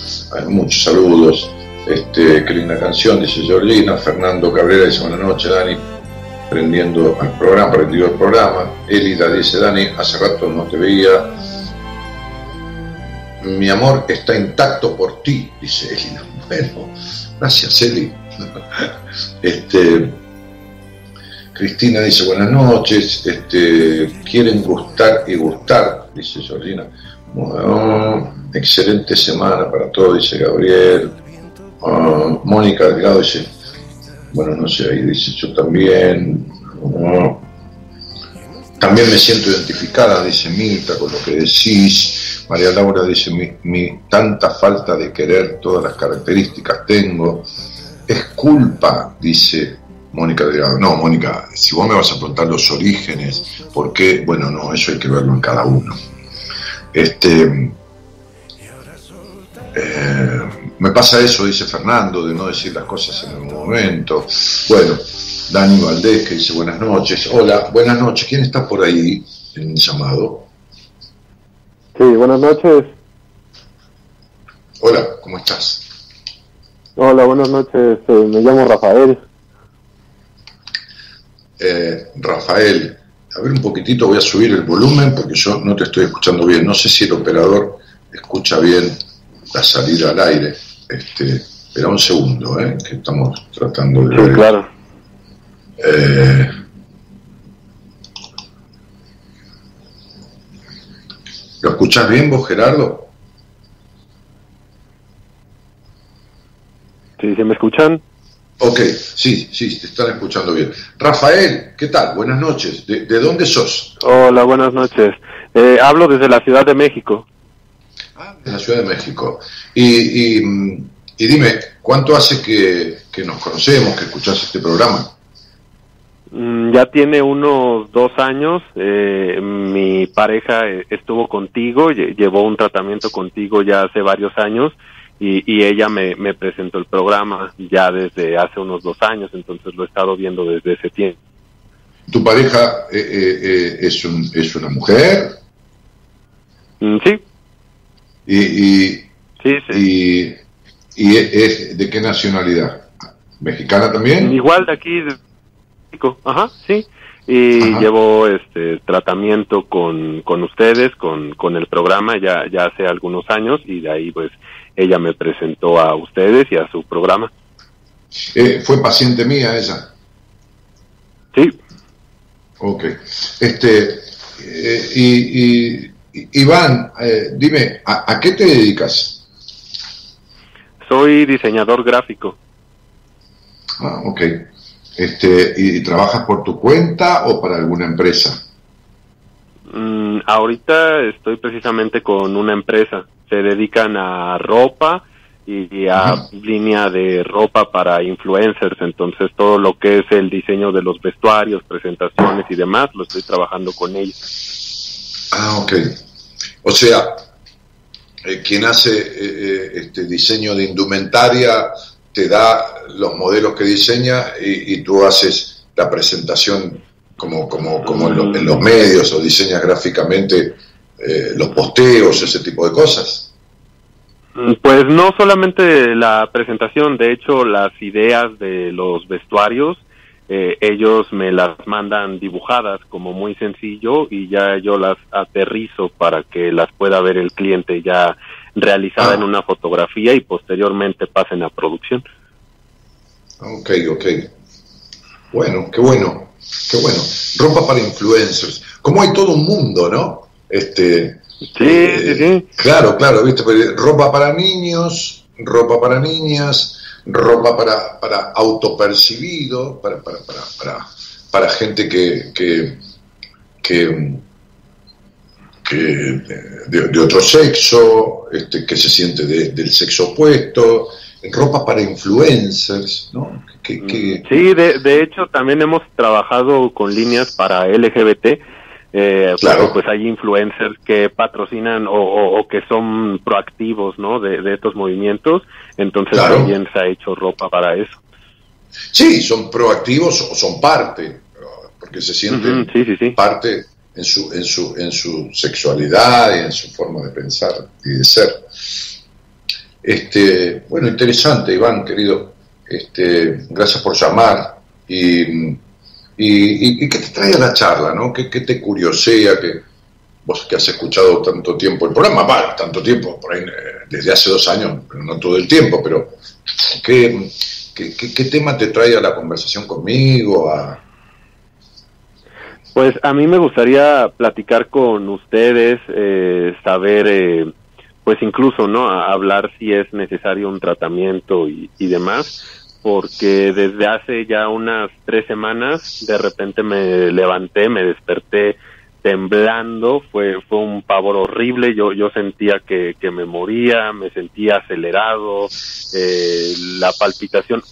muchos saludos. Este, qué linda canción, dice Georgina. Fernando Cabrera dice buenas noches, Dani prendiendo al programa, prendido el programa. Elida dice, Dani, hace rato no te veía. Mi amor está intacto por ti, dice Elida. Bueno, gracias, Eli. Este, Cristina dice, buenas noches, este, quieren gustar y gustar, dice Georgina. Bueno, excelente semana para todos, dice Gabriel. Mónica Delgado dice, bueno, no sé, ahí dice yo también, también me siento identificada, dice Mirta, con lo que decís. María Laura dice, mi, mi tanta falta de querer, todas las características tengo, es culpa, dice Mónica Delgado. No, Mónica, si vos me vas a preguntar los orígenes, ¿por qué? Bueno, no, eso hay que verlo en cada uno. Este, eh, me pasa eso, dice Fernando, de no decir las cosas en el momento. Bueno, Dani Valdés que dice buenas noches. Hola, buenas noches. ¿Quién está por ahí en el llamado? Sí, buenas noches. Hola, ¿cómo estás? Hola, buenas noches. Eh, me llamo Rafael. Eh, Rafael, a ver un poquitito, voy a subir el volumen porque yo no te estoy escuchando bien. No sé si el operador escucha bien la salida al aire. Este, espera un segundo, ¿eh? que estamos tratando de Sí, claro. Eh, ¿Lo escuchás bien vos, Gerardo? Sí, ¿se me escuchan? Ok, sí, sí, te están escuchando bien. Rafael, ¿qué tal? Buenas noches. ¿De, de dónde sos? Hola, buenas noches. Eh, hablo desde la Ciudad de México. De la Ciudad de México. Y, y, mm, y dime, ¿cuánto hace que, que nos conocemos, que escuchás este programa? Mm, Ya tiene unos dos años. eh, mi pareja eh, estuvo contigo, lle- llevó un tratamiento contigo ya hace varios años y, y ella me, me presentó el programa ya desde hace unos dos años, entonces lo he estado viendo desde ese tiempo. ¿Tu pareja eh, eh, eh, es, un, es una mujer? Mm, Sí, ¿Y, y, sí, sí. y, y es de qué nacionalidad? ¿Mexicana también? Igual de aquí, de México, ajá, sí. Y Ajá. llevo este tratamiento con, con ustedes, con, con el programa ya, ya hace algunos años y de ahí pues ella me presentó a ustedes y a su programa. Eh, ¿Fue paciente mía ella? Sí, Ok. Este, eh, y, y- Iván, eh, dime, ¿a, a qué te dedicas? soy diseñador gráfico. Ah, ok. Este, ¿Y trabajas por tu cuenta o para alguna empresa? Mm, ahorita estoy precisamente con una empresa. Se dedican a ropa y a Ajá. línea de ropa para influencers. Entonces todo lo que es el diseño de los vestuarios, presentaciones y demás, lo estoy trabajando con ellos. Ah, ok. O sea, eh, quien hace eh, eh, este diseño de indumentaria te da los modelos que diseña y, y tú haces la presentación como, como, como en, lo- en los medios o diseñas gráficamente los posteos, ese tipo de cosas. Mm, Pues no solamente la presentación, de hecho las ideas de los vestuarios, eh, ellos me las mandan dibujadas como muy sencillo y ya yo las aterrizo para que las pueda ver el cliente ya realizada Ah. en una fotografía y posteriormente pasen a producción. Ok, ok. Bueno, qué bueno, qué bueno. Ropa para influencers. Como hay todo un mundo, ¿no? Este, Sí, sí, sí. Claro, claro, viste, ropa para niños, ropa para niñas, ropa para, para autopercibido, para, para, para, para, para gente que, que, que, que de, de otro sexo, este, que se siente de- del sexo opuesto, ropa para influencers, ¿no? Que, que- Sí, de, de hecho también hemos trabajado con líneas para LGBT, eh, Claro. pues hay influencers que patrocinan o, o- o que son proactivos, ¿no? De, de estos movimientos, entonces Claro. también se ha hecho ropa para eso. sí, son proactivos o son parte, porque se sienten Ujú, sí, sí, sí. parte en su, en su, en su sexualidad y en su forma de pensar y de ser. Este, bueno, interesante, Iván, querido. Este, gracias por llamar. Y, y, y- y qué te trae a la charla, ¿no? ¿Qué, te curiosea? Que vos que has escuchado tanto tiempo el programa, va, tanto tiempo, por ahí, eh, desde hace dos años, pero no todo el tiempo, pero ¿qué, qué, qué- qué tema te trae a la conversación conmigo? A, Pues a mí me gustaría platicar con ustedes, eh, saber, eh, pues incluso, ¿no? Hablar si es necesario un tratamiento y demás, porque desde hace ya unas tres semanas, de repente me levanté, me desperté temblando, fue, fue un pavor horrible, yo, yo sentía que, que me moría, me sentía acelerado, eh, la palpitación,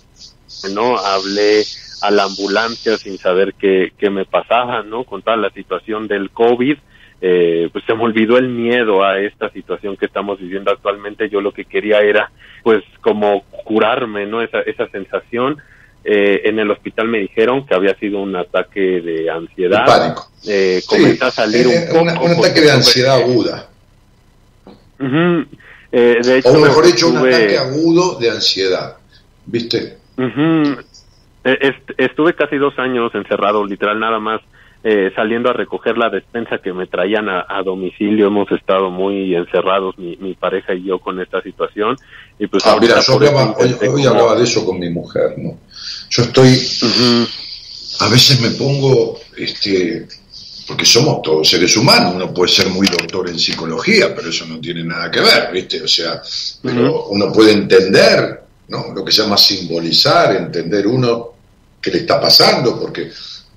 no, hablé a la ambulancia sin saber qué, qué me pasaba, ¿no? Con toda la situación del COVID, eh, pues se me olvidó el miedo a esta situación que estamos viviendo actualmente, yo lo que quería era, pues, como curarme, ¿no? Esa, esa sensación, eh, en el hospital me dijeron que había sido un ataque de ansiedad. pánico. Eh, comenzó a salir Eh, un, una- poco un ataque de ansiedad aguda. Eh, de hecho, O mejor dicho, un ataque agudo de ansiedad. ¿Viste? Eh, est- estuve casi dos años encerrado, literal, nada más eh, saliendo a recoger la despensa que me traían a, a domicilio. Hemos estado muy encerrados, mi, mi pareja y yo, con esta situación. Y pues Ah, mira, yo hablaba, hoy, intenté hoy como- hablaba de eso con mi mujer, ¿no? Yo estoy, a veces me pongo, este, porque somos todos seres humanos, uno puede ser muy doctor en psicología, pero eso no tiene nada que ver, ¿viste? O sea, pero uno puede entender, ¿no? Lo que se llama simbolizar, entender uno qué le está pasando, porque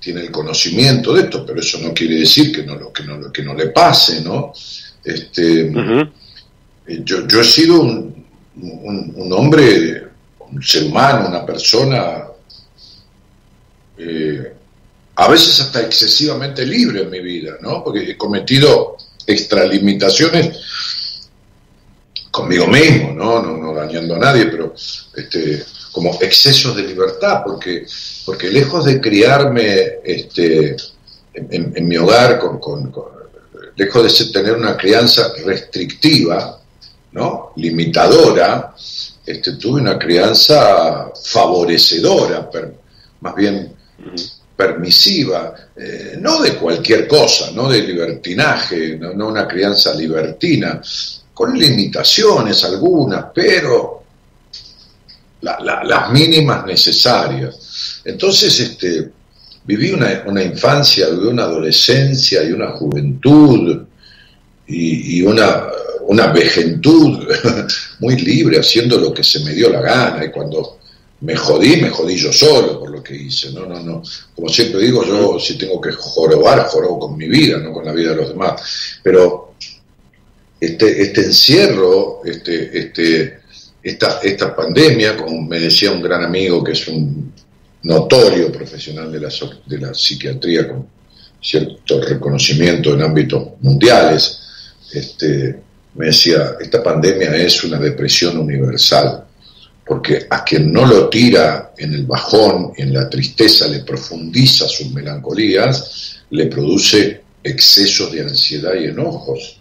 tiene el conocimiento de esto, pero eso no quiere decir que no, lo- que no, que no le pase, ¿no? Este, eh, yo, yo he sido un, un- un hombre, un ser humano, una persona, eh, a veces hasta excesivamente libre en mi vida, ¿no? Porque he cometido extralimitaciones conmigo mismo, ¿no? No, no dañando a nadie, pero este, como excesos de libertad, porque, porque lejos de criarme este, en, mi hogar, con, con- con- lejos de ser- tener una crianza restrictiva, ¿no? limitadora, este, tuve una crianza favorecedora, per- más bien permisiva, eh, no de cualquier cosa, no de libertinaje, no, no una crianza libertina, con limitaciones algunas, pero la- la- las mínimas necesarias. Entonces, este, viví una, una infancia, viví una adolescencia y una juventud y, y una, una vejentud muy libre, haciendo lo que se me dio la gana. Y cuando me jodí, me jodí yo solo por lo que hice. No, no, no. Como siempre digo, yo si tengo que jorobar, jorobo con mi vida, no con la vida de los demás. Pero este, este encierro, este, este, esta, esta pandemia, como me decía un gran amigo que es un notorio profesional de la, de la psiquiatría con cierto reconocimiento en ámbitos mundiales, este, me decía, esta pandemia es una depresión universal, porque a quien no lo tira en el bajón, en la tristeza, le profundiza sus melancolías, le produce excesos de ansiedad y enojos.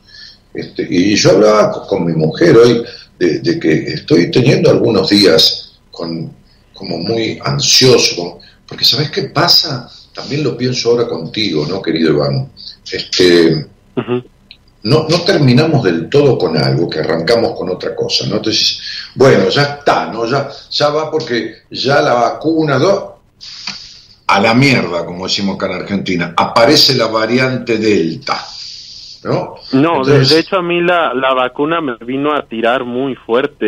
Este, y yo hablaba con mi mujer hoy de, de que estoy teniendo algunos días con, como muy ansioso, porque ¿sabes qué pasa? También lo pienso ahora contigo, ¿no, querido Iván? Este, no, no terminamos del todo con algo, que arrancamos con otra cosa, ¿no? Entonces, bueno, ya está, ¿no? Ya, ya va porque ya la vacuna, ¿no? a la mierda, como decimos acá en Argentina, aparece la variante Delta, ¿no? No, de- Entonces- de, hecho a mí la, la vacuna me vino a tirar muy fuerte.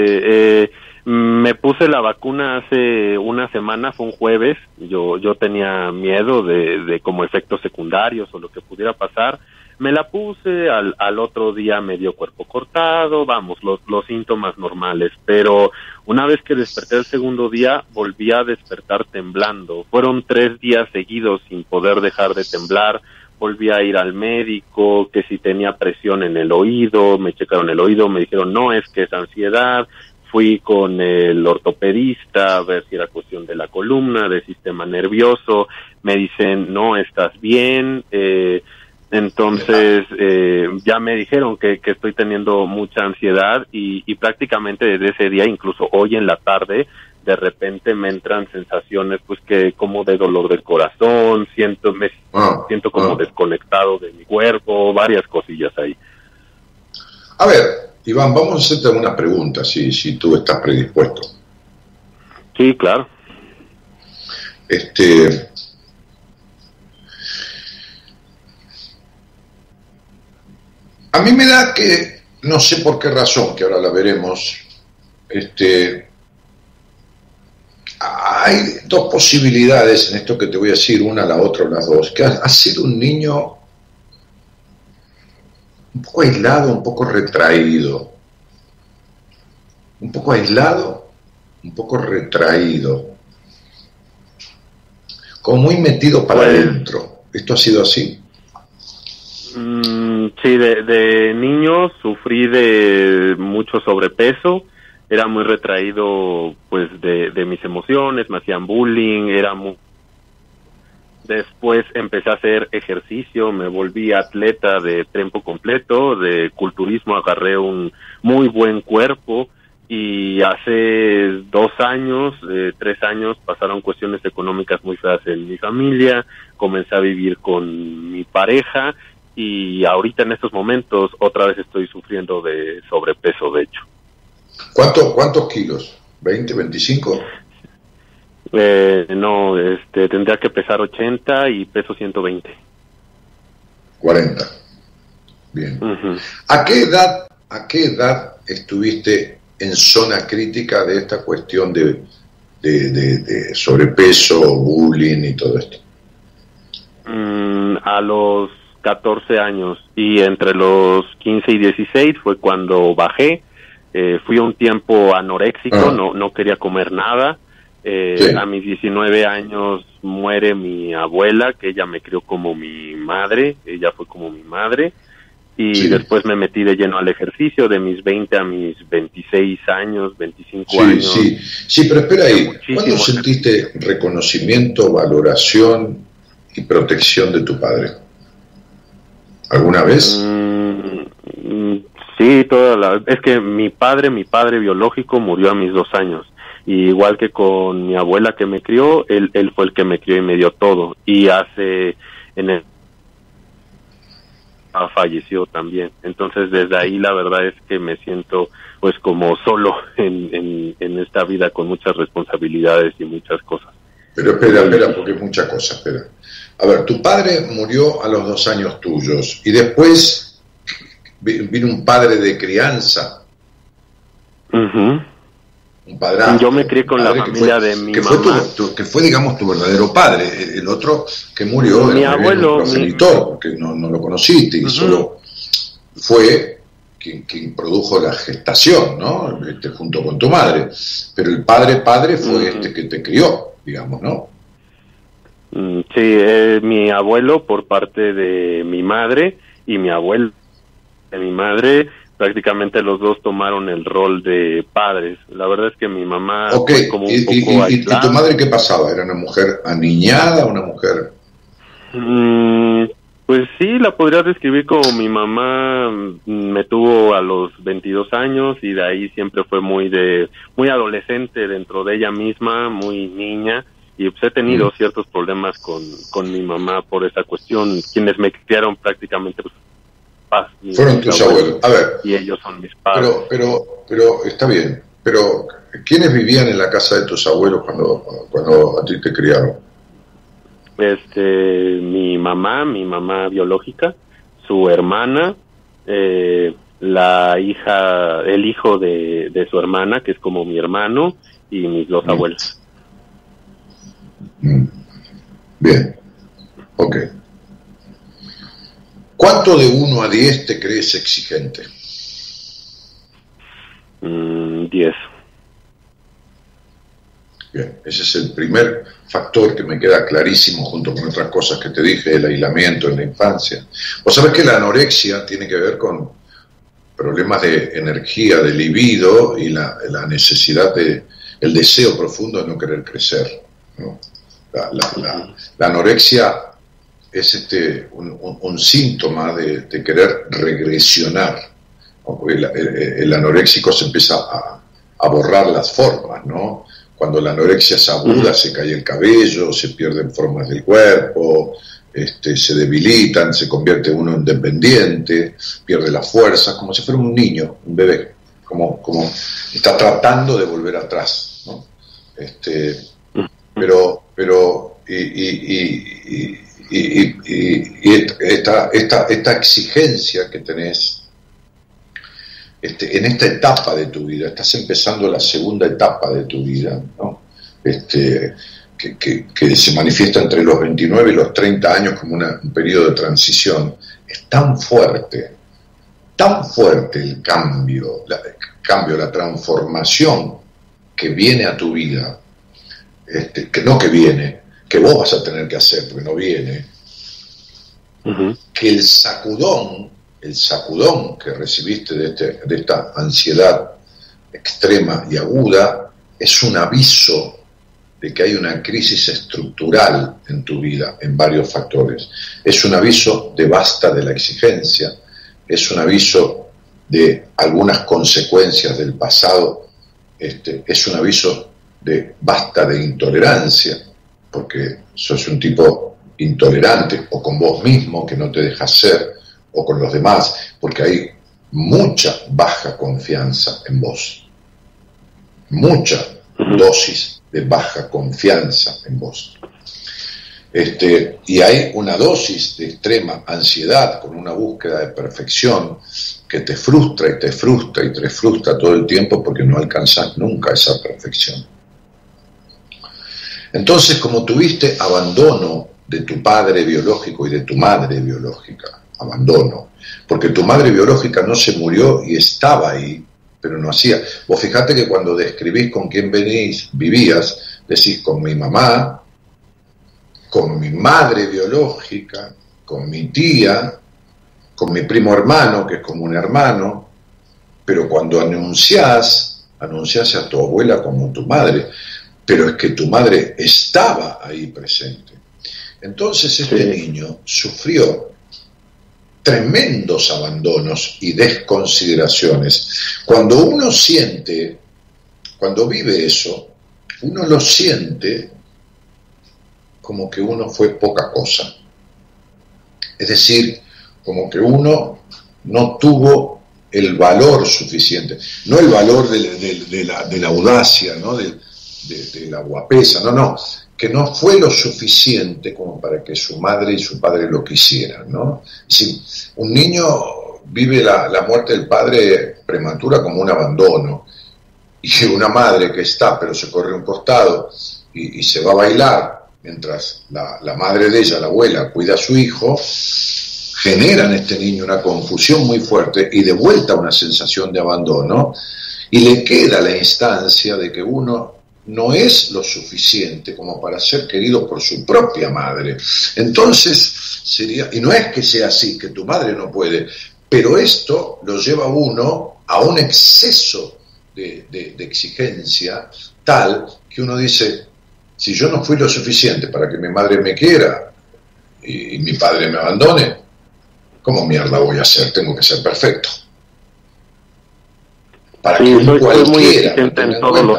Eh, me puse la vacuna hace una semana, fue un jueves. Yo, yo tenía miedo de, de como efectos secundarios o lo que pudiera pasar. Me la puse, al, al otro día me dio cuerpo cortado, vamos, los, los síntomas normales. Pero una vez que desperté el segundo día, volví a despertar temblando. Fueron tres días seguidos sin poder dejar de temblar volví a ir al médico, que si tenía presión en el oído, me checaron el oído, me dijeron no, es que es ansiedad, fui con el ortopedista a ver si era cuestión de la columna, del sistema nervioso, me dicen no, estás bien, eh, entonces eh, ya me dijeron que, que estoy teniendo mucha ansiedad y, y prácticamente desde ese día, incluso hoy en la tarde, de repente me entran sensaciones pues que como de dolor del corazón, siento me Ah, siento como ah. desconectado de mi cuerpo, varias cosillas ahí. A ver, Iván, vamos a hacerte algunas preguntas, si, si tú estás predispuesto. Sí, claro. Este, a mí me da que, no sé por qué razón, que ahora la veremos, este, hay dos posibilidades en esto que te voy a decir, una, la otra, las dos, que has, has sido un niño un poco aislado, un poco retraído. Un poco aislado, un poco retraído. Como muy metido para Pues- adentro. ¿Esto ha sido así? Mm, sí, de, de niño sufrí de mucho sobrepeso, era muy retraído pues de, mis emociones, me hacían bullying, era muy... Después empecé a hacer ejercicio, me volví atleta de tiempo completo, de culturismo, agarré un muy buen cuerpo y hace dos años, eh, tres años, pasaron cuestiones económicas muy feas en mi familia, comencé a vivir con mi pareja y ahorita en estos momentos otra vez estoy sufriendo de sobrepeso, de hecho. ¿Cuánto, ¿Cuántos kilos? ¿20, 25? Eh, no, este, tendría que pesar 80 y peso 120. 40. Bien. Ujú. ¿A qué edad, a qué edad estuviste en zona crítica de esta cuestión de, de, de- de sobrepeso, bullying y todo esto? Mm, a los 14 años y entre los 15 y 16 fue cuando bajé. Eh, fui un tiempo anoréxico, Ah. no, no quería comer nada. Eh, Sí. A mis 19 años muere mi abuela, que ella me crió como mi madre, ella fue como mi madre. Y Sí. después me metí de lleno al ejercicio, de mis 20 a mis 26 años, 25 Sí, años. sí, sí, pero espera ahí. ¿Cuándo sentiste reconocimiento, valoración y protección de tu padre? ¿Alguna vez? Mm, sí, toda la, es que mi padre, mi padre biológico murió a mis dos años. Y igual que con mi abuela que me crió, él, él fue el que me crió y me dio todo. Y hace, en el, ah, también. Entonces desde ahí la verdad es que me siento pues como solo en, en, esta vida con muchas responsabilidades y muchas cosas. Pero espera, espera, porque es mucha cosa, espera. A ver, tu padre murió a los dos años tuyos y después vino un padre de crianza, un padrastro. Yo me crié con la familia fue- de mi que fue tu- mamá. tu- que fue, digamos, tu verdadero padre. El, otro que murió Mi era abuelo, un mi- porque no, no lo conociste y solo fue quien, quien produjo la gestación, ¿no? Este, junto con tu madre. Pero el padre padre fue este que te crió, digamos, ¿no? Mm, Sí, eh, mi abuelo por parte de mi madre y mi abuelo de mi madre, prácticamente los dos tomaron el rol de padres. La verdad es que mi mamá fue como un y, poco y- tu madre qué pasaba? ¿Era una mujer aniñada, una mujer... Mm, pues sí, la podría describir como mi mamá mm, me tuvo a los 22 años y de ahí siempre fue muy de muy adolescente dentro de ella misma, muy niña y pues he tenido Mm. ciertos problemas con, con mi mamá por esa cuestión. Quienes me criaron prácticamente pues, Fueron tus abuelos. A ver, y ellos son mis padres. pero, pero, pero está bien. Pero, ¿quiénes vivían en la casa de tus abuelos cuando, cuando a ti te criaron? este mi mamá mi mamá biológica su hermana eh, la hija el hijo de, de su hermana que es como mi hermano y mis dos Mm. abuelos Mm. Bien, ok. ¿Cuánto de 1 a 10 te crees exigente? Mm, diez Bien, ese es el primer factor que me queda clarísimo junto con otras cosas que te dije, el aislamiento en la infancia. Vos sabés que la anorexia tiene que ver con problemas de energía, de libido y la, la necesidad de, el deseo profundo de no querer crecer. ¿no? La, la- la- la anorexia es este, un, un- un síntoma de, de querer regresionar. El, el- el anoréxico se empieza a, a borrar las formas, ¿no? Cuando la anorexia es aguda, se cae el cabello, se pierden formas del cuerpo, este, se debilitan, se convierte uno en dependiente, pierde la fuerza, como si fuera un niño, un bebé, como, como está tratando de volver atrás, ¿no? Este, pero, pero, y, y, y, y- y- esta, esta, esta exigencia que tenés este, en esta etapa de tu vida, estás empezando la segunda etapa de tu vida, ¿no? Este, que se manifiesta entre los 29 y los 30 años como una- un periodo de transición, es tan fuerte tan fuerte el cambio, la, cambio, la transformación que viene a tu vida, este, que no que viene, que vos vas a tener que hacer, porque no viene, que el sacudón, el sacudón que recibiste de, este, de esta ansiedad extrema y aguda, es un aviso de que hay una crisis estructural en tu vida en varios factores. Es un aviso de basta de la exigencia, es un aviso de algunas consecuencias del pasado, este, es un aviso de basta de intolerancia, porque sos un tipo intolerante o con vos mismo que no te dejas ser o con los demás, porque hay mucha baja confianza en vos, mucha dosis de baja confianza en vos. Este, y hay una dosis de extrema ansiedad con una búsqueda de perfección que te frustra y te frustra y te frustra todo el tiempo porque no alcanzas nunca esa perfección. Entonces, como tuviste abandono de tu padre biológico y de tu madre biológica, abandono, porque tu madre biológica no se murió y estaba ahí, pero no hacía. Vos fijate que cuando describís con quién venís, vivías, decís con mi mamá, con mi madre biológica, con mi tía, con mi primo hermano, que es como un hermano, pero cuando anunciás, anunciás a tu abuela como tu madre, pero es que tu madre estaba ahí presente. Entonces este niño sufrió tremendos abandonos y desconsideraciones. Cuando uno siente, cuando vive eso, uno lo siente como que uno fue poca cosa. Es decir, como que uno no tuvo el valor suficiente, no el valor de, la, audacia, ¿no? De, la guapesa, no, no, que no fue lo suficiente como para que su madre y su padre lo quisieran. ¿no? Si un niño vive la, la muerte del padre prematura como un abandono, y una madre que está pero se corre un costado y, se va a bailar mientras la, madre de ella, la abuela, cuida a su hijo, genera en este niño una confusión muy fuerte y de vuelta una sensación de abandono, y le queda la instancia de que uno no es lo suficiente como para ser querido por su propia madre. Entonces, sería, y no es que sea así, que tu madre no puede, pero esto lo lleva uno a un exceso de, de exigencia tal que uno dice, si yo no fui lo suficiente para que mi madre me quiera y, mi padre me abandone, ¿cómo mierda voy a ser? Tengo que ser perfecto. Para que cualquiera,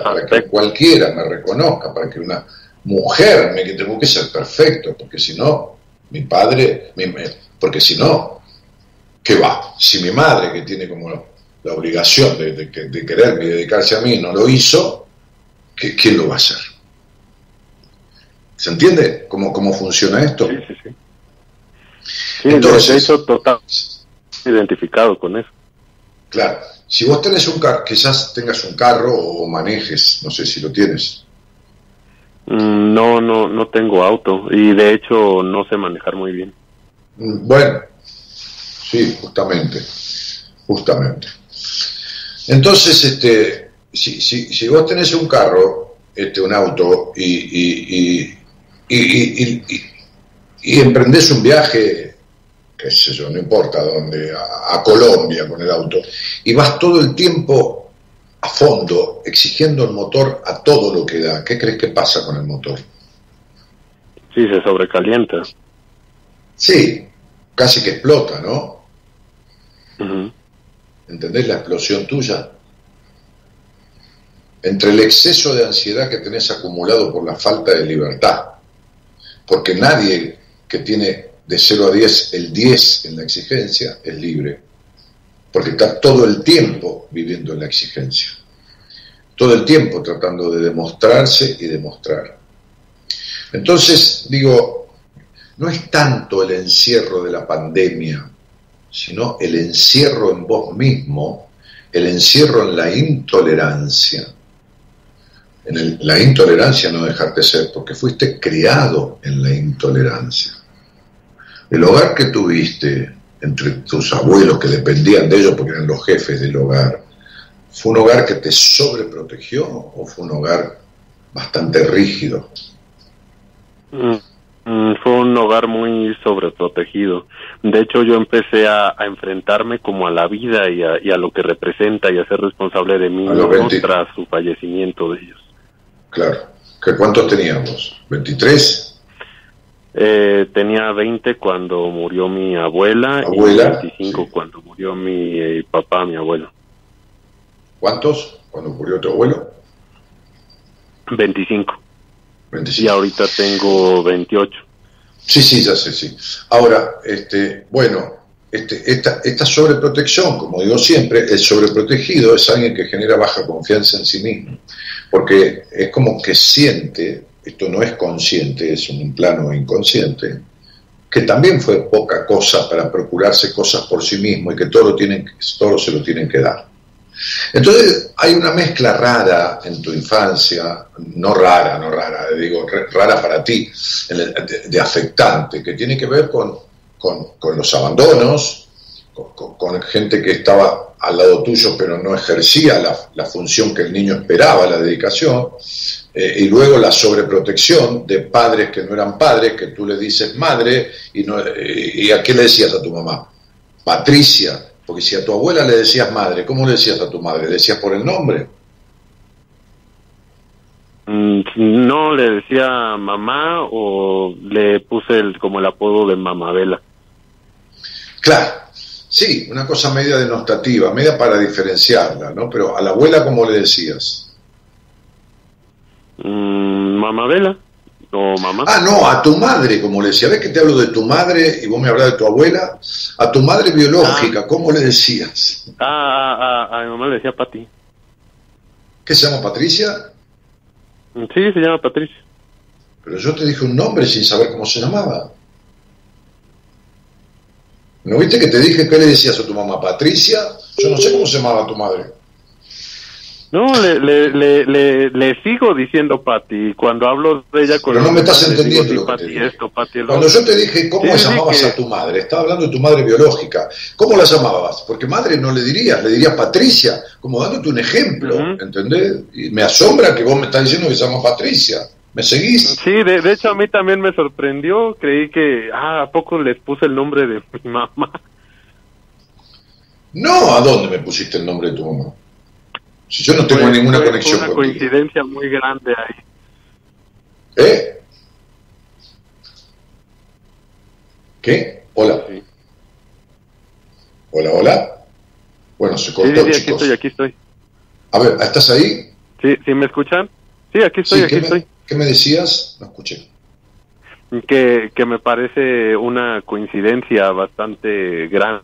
para que cualquiera me reconozca, para que una mujer me tengo que ser perfecto, porque si no, mi padre, porque si no, ¿qué va? Si mi madre, que tiene como la obligación de, de quererme y dedicarse a mí, no lo hizo, ¿quién lo va a hacer? ¿Se entiende cómo, cómo funciona esto? Sí, sí, sí. sí Entonces, hecho, total identificado con eso. Claro. Si vos tenés un carro, quizás tengas un carro o manejes, no sé si lo tienes. Mm, no, no, no tengo auto y de hecho no sé manejar muy bien. Mm, bueno, sí, justamente, justamente. Entonces, este, si, si, si vos tenés un carro, este, un auto y, y, y, emprendes un viaje, qué sé yo, no importa dónde, a, Colombia con el auto, y vas todo el tiempo a fondo, exigiendo el motor a todo lo que da, ¿qué crees que pasa con el motor? Sí, se sobrecalienta. Sí, casi que explota, ¿no? ¿Entendés la explosión tuya? Entre el exceso de ansiedad que tenés acumulado por la falta de libertad porque nadie que tiene de 0 a 10 el 10 en la exigencia es libre, porque está todo el tiempo viviendo en la exigencia, todo el tiempo tratando de demostrarse y demostrar. Entonces, digo, no es tanto el encierro de la pandemia, sino el encierro en vos mismo, el encierro en la intolerancia, en la intolerancia no dejarte ser, porque fuiste criado en la intolerancia. El hogar que tuviste entre tus abuelos que dependían de ellos porque eran los jefes del hogar, ¿fue un hogar que te sobreprotegió o fue un hogar bastante rígido? Mm, mm, fue un hogar muy sobreprotegido. De hecho, yo empecé a, a enfrentarme como a la vida y a, y a, lo que representa y a ser responsable de mí tras su fallecimiento de ellos. Claro. ¿Qué ¿Cuántos teníamos? ¿23? Eh, tenía 20 cuando murió mi abuela, y 25 cuando murió mi eh, papá, mi abuelo. ¿Cuántos cuando murió tu abuelo? 25. 25. Y ahorita tengo 28. Sí, sí, ya sé, sí. Ahora, este, bueno, este, esta, esta sobreprotección, como digo siempre, el sobreprotegido es alguien que genera baja confianza en sí mismo, porque es como que siente esto no es consciente, es un plano inconsciente, que también fue poca cosa para procurarse cosas por sí mismo y que todo, tienen, todo se lo tienen que dar. Entonces hay una mezcla rara en tu infancia, no rara, no rara, digo rara para ti, de, afectante, que tiene que ver con, con, los abandonos, con, con, gente que estaba al lado tuyo pero no ejercía la, la función que el niño esperaba, la dedicación, eh, y luego la sobreprotección de padres que no eran padres, que tú le dices madre, y, no, eh, y a qué le decías a tu mamá? Patricia, porque si a tu abuela le decías madre, ¿cómo le decías a tu madre? ¿Le decías por el nombre? Mm, no, le decía mamá o le puse el, como el apodo de mamabela. Claro, sí, una cosa media denostativa, media para diferenciarla, ¿no? Pero a la abuela, ¿cómo le decías? Mm, Vela o mamá. Ah, no, a tu madre, como le decía. ¿Ves que te hablo de tu madre y vos me hablas de tu abuela? A tu madre biológica, ah. ¿cómo le decías? Ah, a, mi mamá le decía Pati. ¿Qué se llama Patricia? Sí, se llama Patricia. Pero yo te dije un nombre sin saber cómo se llamaba. ¿No viste que te dije qué le decías a tu mamá? Patricia. Yo no sé cómo se llamaba tu madre. No, le, le, le, le, sigo diciendo Pati. Cuando hablo de ella con Pero no me estás entendiendo lo que te esto, Cuando yo te dije cómo llamabas a tu madre, estaba hablando de tu madre biológica. ¿Cómo la llamabas? Porque madre no le dirías, le dirías Patricia, como dándote un ejemplo, ¿entendés? Y me asombra que vos me estás diciendo que se llama Patricia. ¿Me seguís? Sí, de, de hecho a mí también me sorprendió. Creí que, ah, ¿a poco les puse el nombre de mi mamá? No, ¿a dónde me pusiste el nombre de tu mamá? Si yo no tengo pues, ninguna conexión con una coincidencia muy grande ahí. ¿Eh? ¿Qué? Hola. Hola, hola. Bueno, se cortó, sí, sí, aquí estoy, aquí estoy. A ver, ¿estás ahí? Sí, ¿sí me escuchan? Sí, aquí estoy, aquí estoy. ¿Qué me decías? No escuché. Que, que me parece una coincidencia bastante grande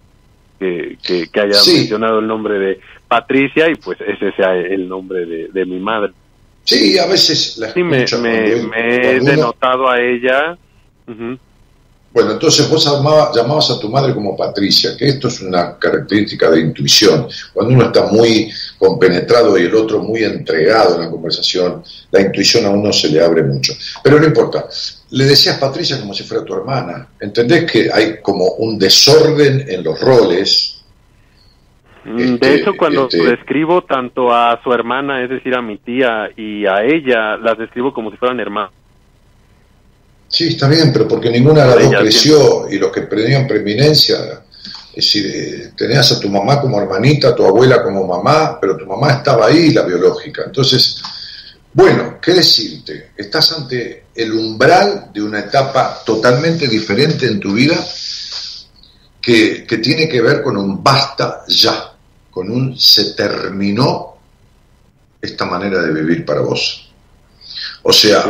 que, que, que haya mencionado el nombre de Patricia y pues ese sea el nombre de, mi madre. Sí, a veces la sí, me, he denotado a ella. Bueno, entonces vos llamabas, a tu madre como Patricia, que esto es una característica de intuición. Cuando uno está muy compenetrado y el otro muy entregado en la conversación, la intuición a uno se le abre mucho. Pero no importa. Le decías Patricia como si fuera tu hermana. ¿Entendés que hay como un desorden en los roles? Mm, de este, hecho, cuando este... describo tanto a su hermana, es decir, a mi tía y a ella, las describo como si fueran hermanas. Sí, está bien, pero porque ninguna de las dos creció y los que tenían preeminencia, es decir, eh, tenías a tu mamá como hermanita, a tu abuela como mamá, pero tu mamá estaba ahí, la biológica. Entonces, bueno, ¿qué decirte? Estás ante el umbral de una etapa totalmente diferente en tu vida que, que tiene que ver con un basta ya con un se terminó esta manera de vivir para vos. O sea,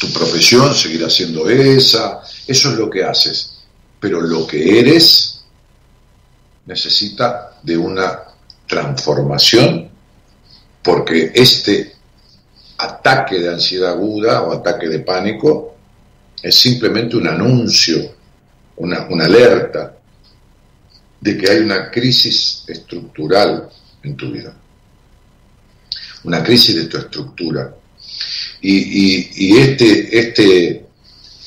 tu profesión seguirá siendo esa, eso es lo que haces, pero lo que eres necesita de una transformación porque este ataque de ansiedad aguda o ataque de pánico es simplemente un anuncio, una, una alerta de que hay una crisis estructural en tu vida, una crisis de tu estructura. Y, este, este,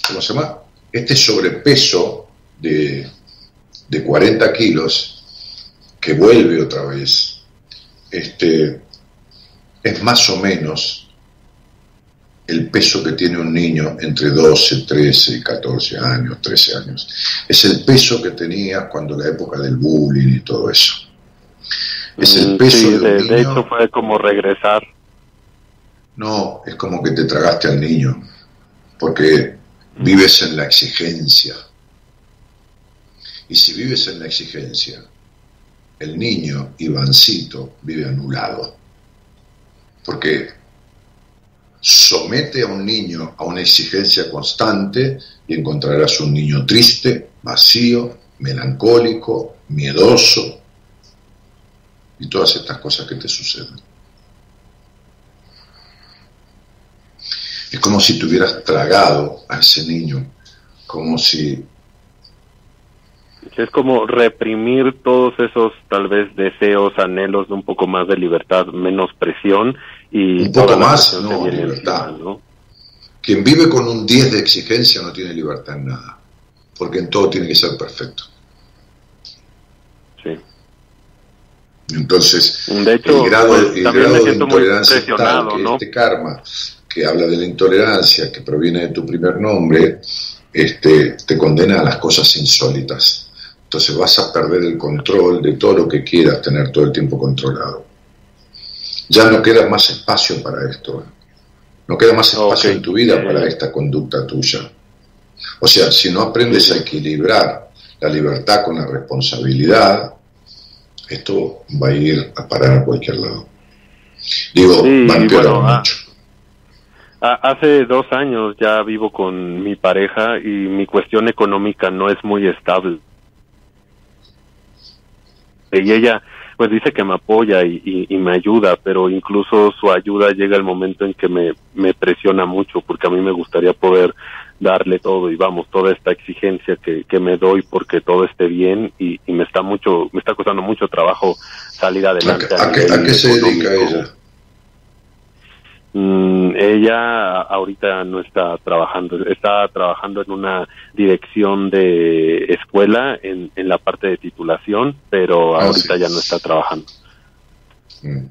¿cómo se llama? Este sobrepeso de, de 40 kilos, que vuelve otra vez, este, es más o menos el peso que tiene un niño entre 12, 13, 14 años, 13 años. Es el peso que tenías cuando la época del bullying y todo eso. Es el Mm, peso sí, de un de, niño. de hecho fue como regresar. No, es como que te tragaste al niño, porque vives en la exigencia. Y si vives en la exigencia, el niño Ivancito vive anulado. Porque somete a un niño a una exigencia constante y encontrarás un niño triste, vacío, melancólico, miedoso y todas estas cosas que te suceden. Es como si te hubieras tragado a ese niño, como si Es como reprimir todos esos tal vez deseos, anhelos de un poco más de libertad, menos presión y Un poco más, no, libertad. ¿no? quien vive con un 10 de exigencia no tiene libertad en nada, porque en todo tiene que ser perfecto. Sí. Entonces, De hecho, el grado, pues, el grado de intolerancia ¿no? este karma, que habla de la intolerancia, que proviene de tu primer nombre, este, te condena a las cosas insólitas. Entonces vas a perder el control de todo lo que quieras tener todo el tiempo controlado. Ya no queda más espacio para esto. No queda más espacio en tu vida para esta conducta tuya. O sea, si no aprendes a equilibrar la libertad con la responsabilidad, esto va a ir a parar a cualquier lado. Digo, Sí, va a empeorar bueno, ah, mucho. A- Hace dos años ya vivo con mi pareja y mi cuestión económica no es muy estable. Y ella pues dice que me apoya y, y- y me ayuda, pero incluso su ayuda llega el momento en que me, me presiona mucho porque a mí me gustaría poder darle todo y vamos, toda esta exigencia que, que me doy porque todo esté bien y, y me está mucho, me está costando mucho trabajo salir ¿A, adelante. a qué, nivel a qué se dedica ella? Mm, ella ahorita no está trabajando, está trabajando en una dirección de escuela en, en la parte de titulación, pero Ah, ahorita sí. ya no está trabajando. Mm.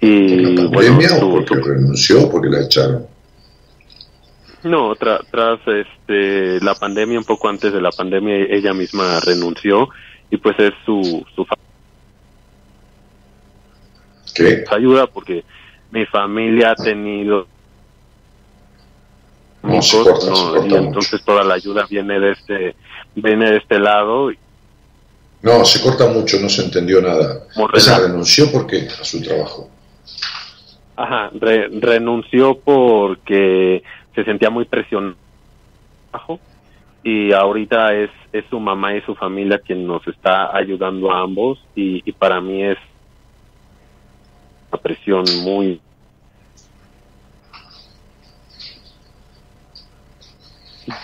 Y ¿Por la bueno, su- o porque renunció porque la echaron? no, tra- tras este, la pandemia, un poco antes de la pandemia, ella misma renunció y pues es su, su ¿Qué? ayuda porque mi familia ha tenido No, corta, ¿no? y mucho. entonces toda la ayuda viene de este viene de este lado No, se corta mucho, no se entendió nada. Relajo. renunció porque a su trabajo. Ajá, re- renunció porque se sentía muy presionado y ahorita es, es su mamá y su familia quien nos está ayudando a ambos y, y para mí es una presión muy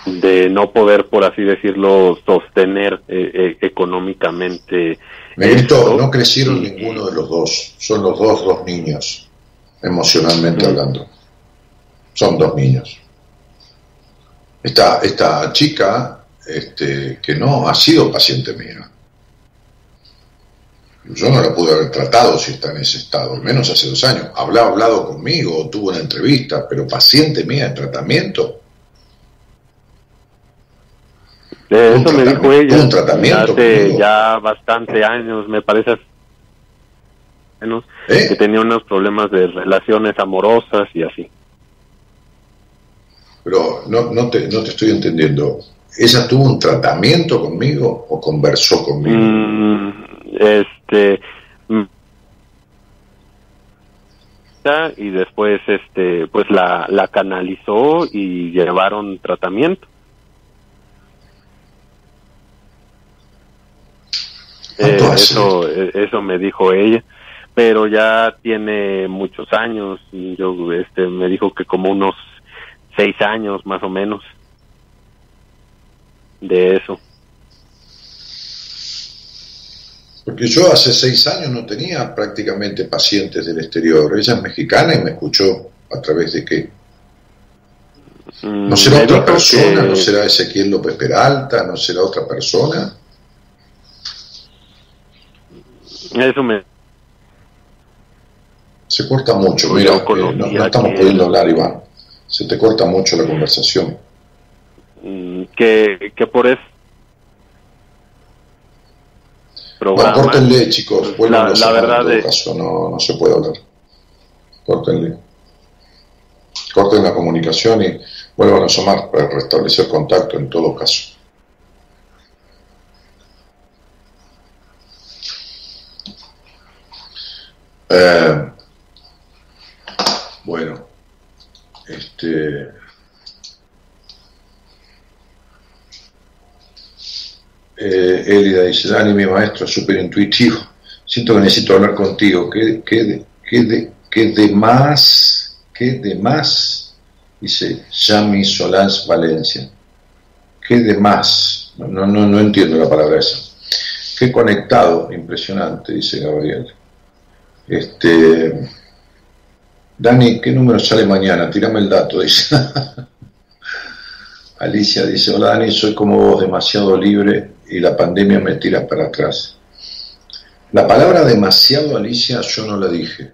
de no poder, por así decirlo, sostener eh, eh, económicamente. No crecieron Y- ninguno de los dos. Son los dos, dos niños, emocionalmente Mm. hablando. Son dos niños. Esta, esta chica, este, que no ha sido paciente mía. Yo no la pude haber tratado si está en ese estado, al menos hace dos años. Hablaba hablado conmigo, tuvo una entrevista, pero paciente mía en tratamiento. Eh, eso me dijo ella un tratamiento hace conmigo. ya bastante años, me parece menos ¿Eh? que tenía unos problemas de relaciones amorosas y así. Pero no, no, te, no te estoy entendiendo. ¿Ella tuvo un tratamiento conmigo o conversó conmigo? Mm, este mm, y después este pues la, la canalizó y llevaron tratamiento. Eh, eso eh, eso me dijo ella pero ya tiene muchos años y yo este me dijo que como unos seis años más o menos de eso Porque yo hace seis años no tenía prácticamente pacientes del exterior. Ella es mexicana y me escuchó a través de qué. Mm, ¿No será me otra persona? que- ¿No será Ezequiel López Peralta? ¿No será otra persona? Eso me... Se corta mucho, mira, eh, no, no, estamos pudiendo hablar, Iván. Se te corta mucho la conversación. Mm, que, que por eso... Programa, bueno, córtenle, chicos. La, la verdad de... caso, no, no se puede hablar. Córtenle. Corten la comunicación y vuelvan a sumar para restablecer contacto en todo caso. Eh, bueno, este. Eh, dice, Dani, mi maestro es súper intuitivo. Siento que necesito hablar contigo. ¿Qué, qué, de, qué, de, qué de más? ¿Qué de más? Dice Yami Solans Valencia. ¿Qué de más? No, no, no entiendo la palabra esa. Qué conectado, impresionante, dice Gabriel. Este, Dani, ¿qué número sale mañana? Tírame el dato, dice. Alicia dice, hola Dani, soy como vos, demasiado libre y la pandemia me tira para atrás. La palabra demasiado, Alicia, yo no la dije.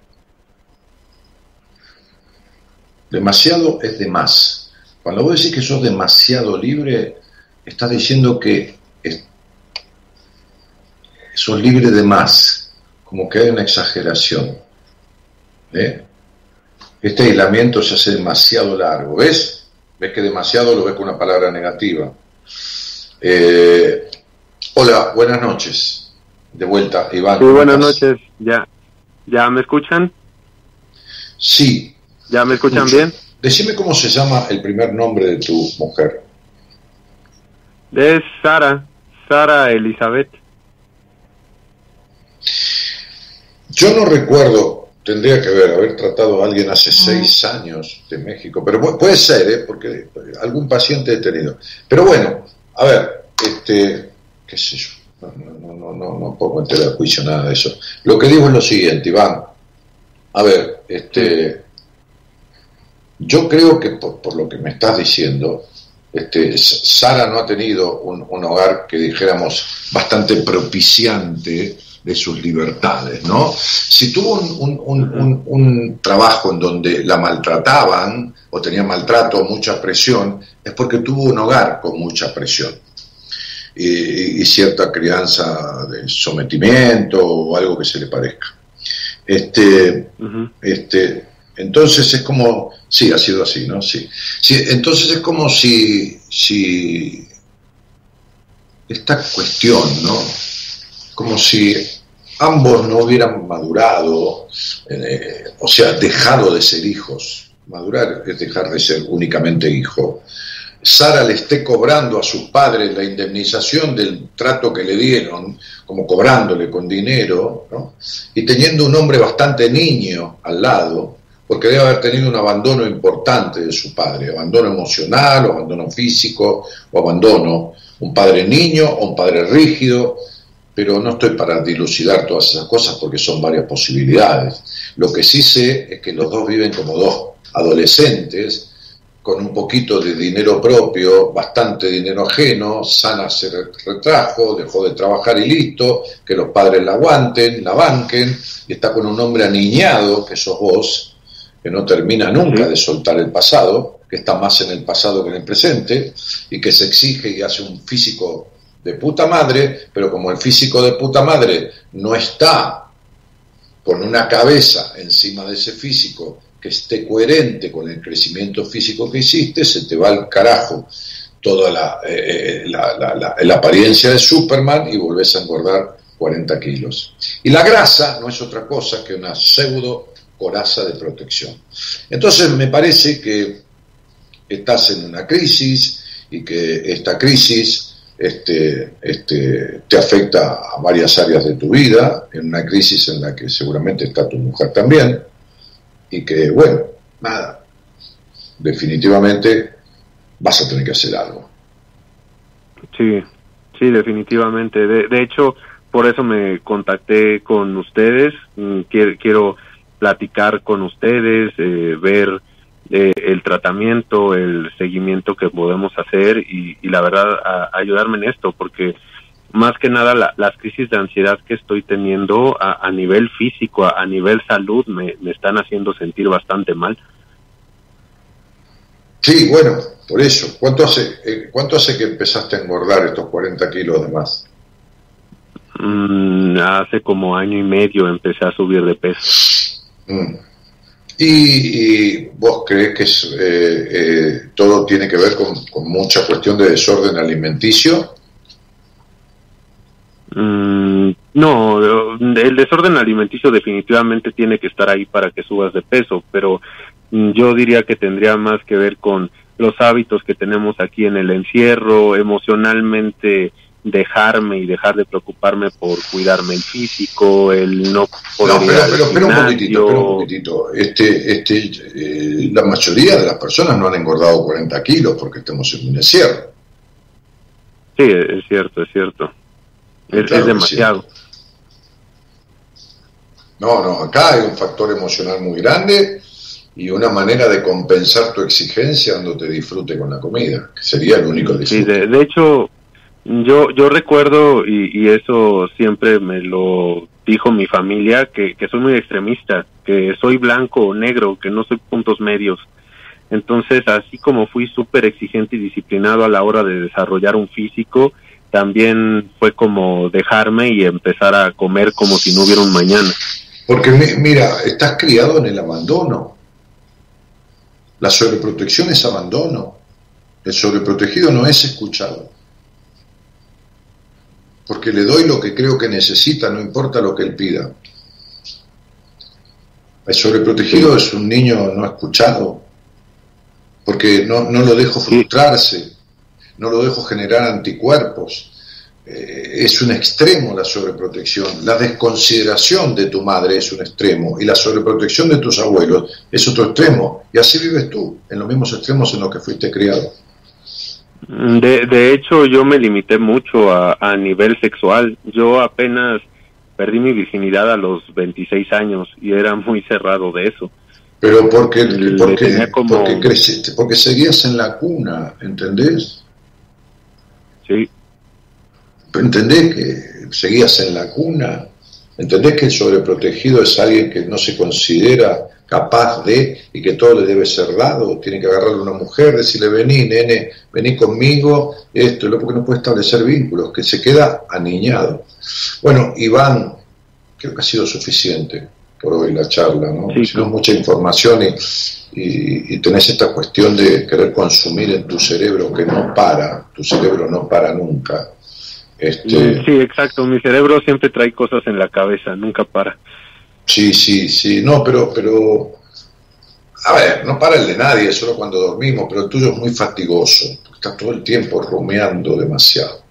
Demasiado es de más. Cuando vos decís que sos demasiado libre, estás diciendo que sos libre de más como que hay una exageración. ¿eh? Este aislamiento se hace demasiado largo. ¿Ves? ¿Ves que demasiado lo ves con una palabra negativa? Eh, hola, buenas noches. De vuelta, Iván. Sí, buenas noches. ¿Ya, ¿Ya me escuchan? Sí. ¿Ya me escuchan bien? Decime cómo se llama el primer nombre de tu mujer. Es Sara, Sara Elizabeth. Yo no recuerdo, tendría que ver, haber tratado a alguien hace seis años de México, pero puede ser, ¿eh? porque algún paciente he tenido. Pero bueno, a ver, este, qué sé yo, no, no, no, no, no puedo meter a juicio nada de eso. Lo que digo es lo siguiente, Iván, a ver, este, yo creo que por, lo que me estás diciendo, este, Sara no ha tenido un, un, hogar que dijéramos bastante propiciante de sus libertades, ¿no? Si tuvo un, trabajo en donde la maltrataban o tenía maltrato o mucha presión, es porque tuvo un hogar con mucha presión y, cierta crianza de sometimiento o algo que se le parezca. Este, este, entonces es como, sí, ha sido así, ¿no? Sí. sí entonces es como si, si esta cuestión, ¿no? Como si ambos no hubieran madurado, eh, o sea, dejado de ser hijos. Madurar es dejar de ser únicamente hijo. Sara le esté cobrando a sus padres la indemnización del trato que le dieron, como cobrándole con dinero, y teniendo un hombre bastante niño al lado, porque debe haber tenido un abandono importante de su padre, abandono emocional, abandono físico, o abandono, un padre niño o un padre rígido, pero no estoy para dilucidar todas esas cosas porque son varias posibilidades. Lo que sí sé es que los dos viven como dos adolescentes, con un poquito de dinero propio, bastante dinero ajeno, Sana se retrajo, dejó de trabajar y listo, que los padres la aguanten, la banquen, y está con un hombre aniñado, que sos vos, que no termina nunca de soltar el pasado, que está más en el pasado que en el presente, y que se exige y hace un físico de puta madre, pero como el físico de puta madre no está con una cabeza encima de ese físico que esté coherente con el crecimiento físico que hiciste, se te va al carajo toda la, eh, eh, la, apariencia de Superman y volvés a engordar 40 kilos. Y la grasa no es otra cosa que una pseudo coraza de protección. Entonces me parece que estás en una crisis y que esta crisis este, este, te afecta a varias áreas de tu vida, en una crisis en la que seguramente está tu mujer también, y que, bueno, nada, definitivamente vas a tener que hacer algo. Sí, sí, definitivamente. De, de hecho, por eso me contacté con ustedes, mm, quiero, quiero platicar con ustedes, eh, ver eh, el tratamiento, el seguimiento que podemos hacer y, la verdad ayudarme en esto porque más que nada las crisis de ansiedad que estoy teniendo a, nivel físico, a, nivel salud, me, están haciendo sentir bastante mal. Sí, bueno, por eso. ¿Cuánto hace, eh, ¿Cuánto hace que empezaste a engordar estos 40 kilos de más? Mm, hace como año y medio empecé a subir de peso. Mm. ¿Y, vos crees que eh, eh, todo tiene que ver con, mucha cuestión de desorden alimenticio? Mm, no, el desorden alimenticio definitivamente tiene que estar ahí para que subas de peso, pero yo diría que tendría más que ver con los hábitos que tenemos aquí en el encierro, emocionalmente dejarme y dejar de preocuparme por cuidarme el físico, el no poder no, pero, pero, un poquitito, espera un poquitito. Este, este, eh, la mayoría de las personas no han engordado 40 kilos porque estamos en un encierro. Sí, es cierto, es cierto. Es, es demasiado. No, no, acá hay un factor emocional muy grande y una manera de compensar tu exigencia dándote disfrute con la comida, que sería el único disfrute. Sí, de hecho, yo, yo recuerdo, y, eso siempre me lo dijo mi familia, que, soy muy extremista, que soy blanco o negro, que no soy puntos medios. Entonces, así como fui súper exigente y disciplinado a la hora de desarrollar un físico, también fue como dejarme y empezar a comer como si no hubiera un mañana. Porque mira, estás criado en el abandono. La sobreprotección es abandono. El sobreprotegido no es escuchado porque le doy lo que creo que necesita, no importa lo que él pida. El sobreprotegido es un niño no escuchado, porque no, lo dejo frustrarse, no lo dejo generar anticuerpos. Eh, es un extremo la sobreprotección. La desconsideración de tu madre es un extremo y la sobreprotección de tus abuelos es otro extremo. Y así vives tú, en los mismos extremos en los que fuiste criado. De, de hecho, yo me limité mucho a, a nivel sexual. Yo apenas perdí mi virginidad a los 26 años y era muy cerrado de eso. Pero porque, porque, porque, creciste, porque seguías en la cuna, ¿entendés? Sí. ¿Entendés que seguías en la cuna? ¿Entendés que el sobreprotegido es alguien que no se considera capaz de y que todo le debe ser dado, tiene que agarrarle a una mujer, decirle vení, nene, vení conmigo, esto, lo porque no puede establecer vínculos, que se queda aniñado. Bueno, Iván, creo que ha sido suficiente por hoy la charla, ¿no? Si no mucha información y, y, tenés esta cuestión de querer consumir en tu cerebro que no para, tu cerebro no para nunca. Este... Sí, exacto, mi cerebro siempre trae cosas en la cabeza, nunca para. Sí, sí, sí. No, pero, pero. A ver, no para el de nadie, solo cuando dormimos, pero el tuyo es muy fatigoso. Estás todo el tiempo rumeando demasiado.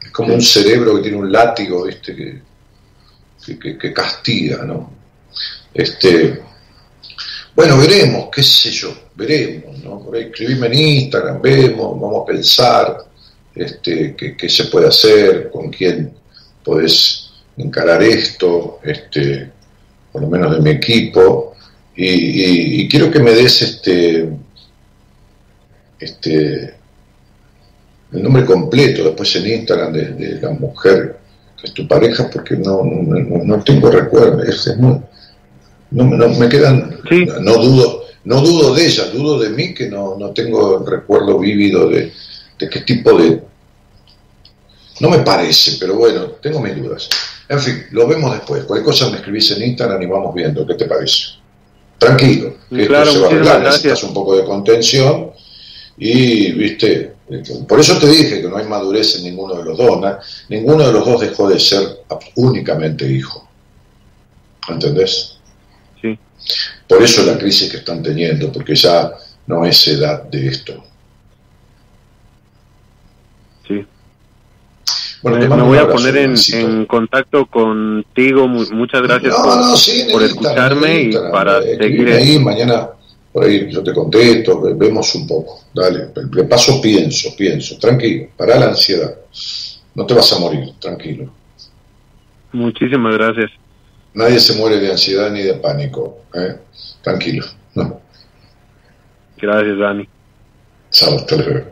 Es como un cerebro que tiene un látigo, ¿viste? Que, que, castiga, ¿no? Este. Bueno, veremos, qué sé yo, veremos, ¿no? Por ahí escribime en Instagram, vemos, vamos a pensar este, qué, se puede hacer, con quién podés encarar esto, este, por lo menos de mi equipo, y, quiero que me des este, este, el nombre completo después en Instagram de, la mujer es tu pareja, porque no, no, tengo recuerdo, es, no, me quedan, no dudo, no dudo de ella, dudo de mí que no, no tengo recuerdo vívido de, de qué tipo de... No me parece, pero bueno, tengo mis dudas. En fin, lo vemos después. Cualquier cosa me escribís en Instagram y vamos viendo qué te parece. Tranquilo, que esto se va a arreglar, necesitas un poco de contención y, viste, por eso te dije que no hay madurez en ninguno de los dos. Ninguno de los dos dejó de ser únicamente hijo. ¿Entendés? Sí. Por eso la crisis que están teniendo, porque ya no es edad de esto. me, voy a poner en, contacto contigo. Muchas gracias por, escucharme y para eh, seguir. Ahí, mañana por ahí yo te contesto, vemos un poco. Dale, de paso pienso, pienso. Tranquilo, para la ansiedad. No te vas a morir, tranquilo. Muchísimas gracias. Nadie se muere de ansiedad ni de pánico. ¿eh? Tranquilo. No. Gracias, Dani. Chao, hasta luego.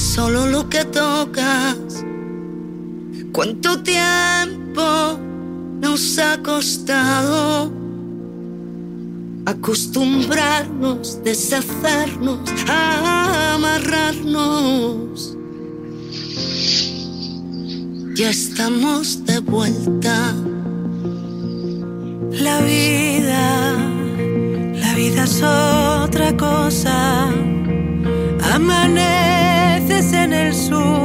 Solo lo que tocas. ¿Cuánto tiempo nos ha costado acostumbrarnos, deshacernos, amarrarnos? Ya estamos de vuelta. La vida, la vida es otra cosa. Amaneces en el sur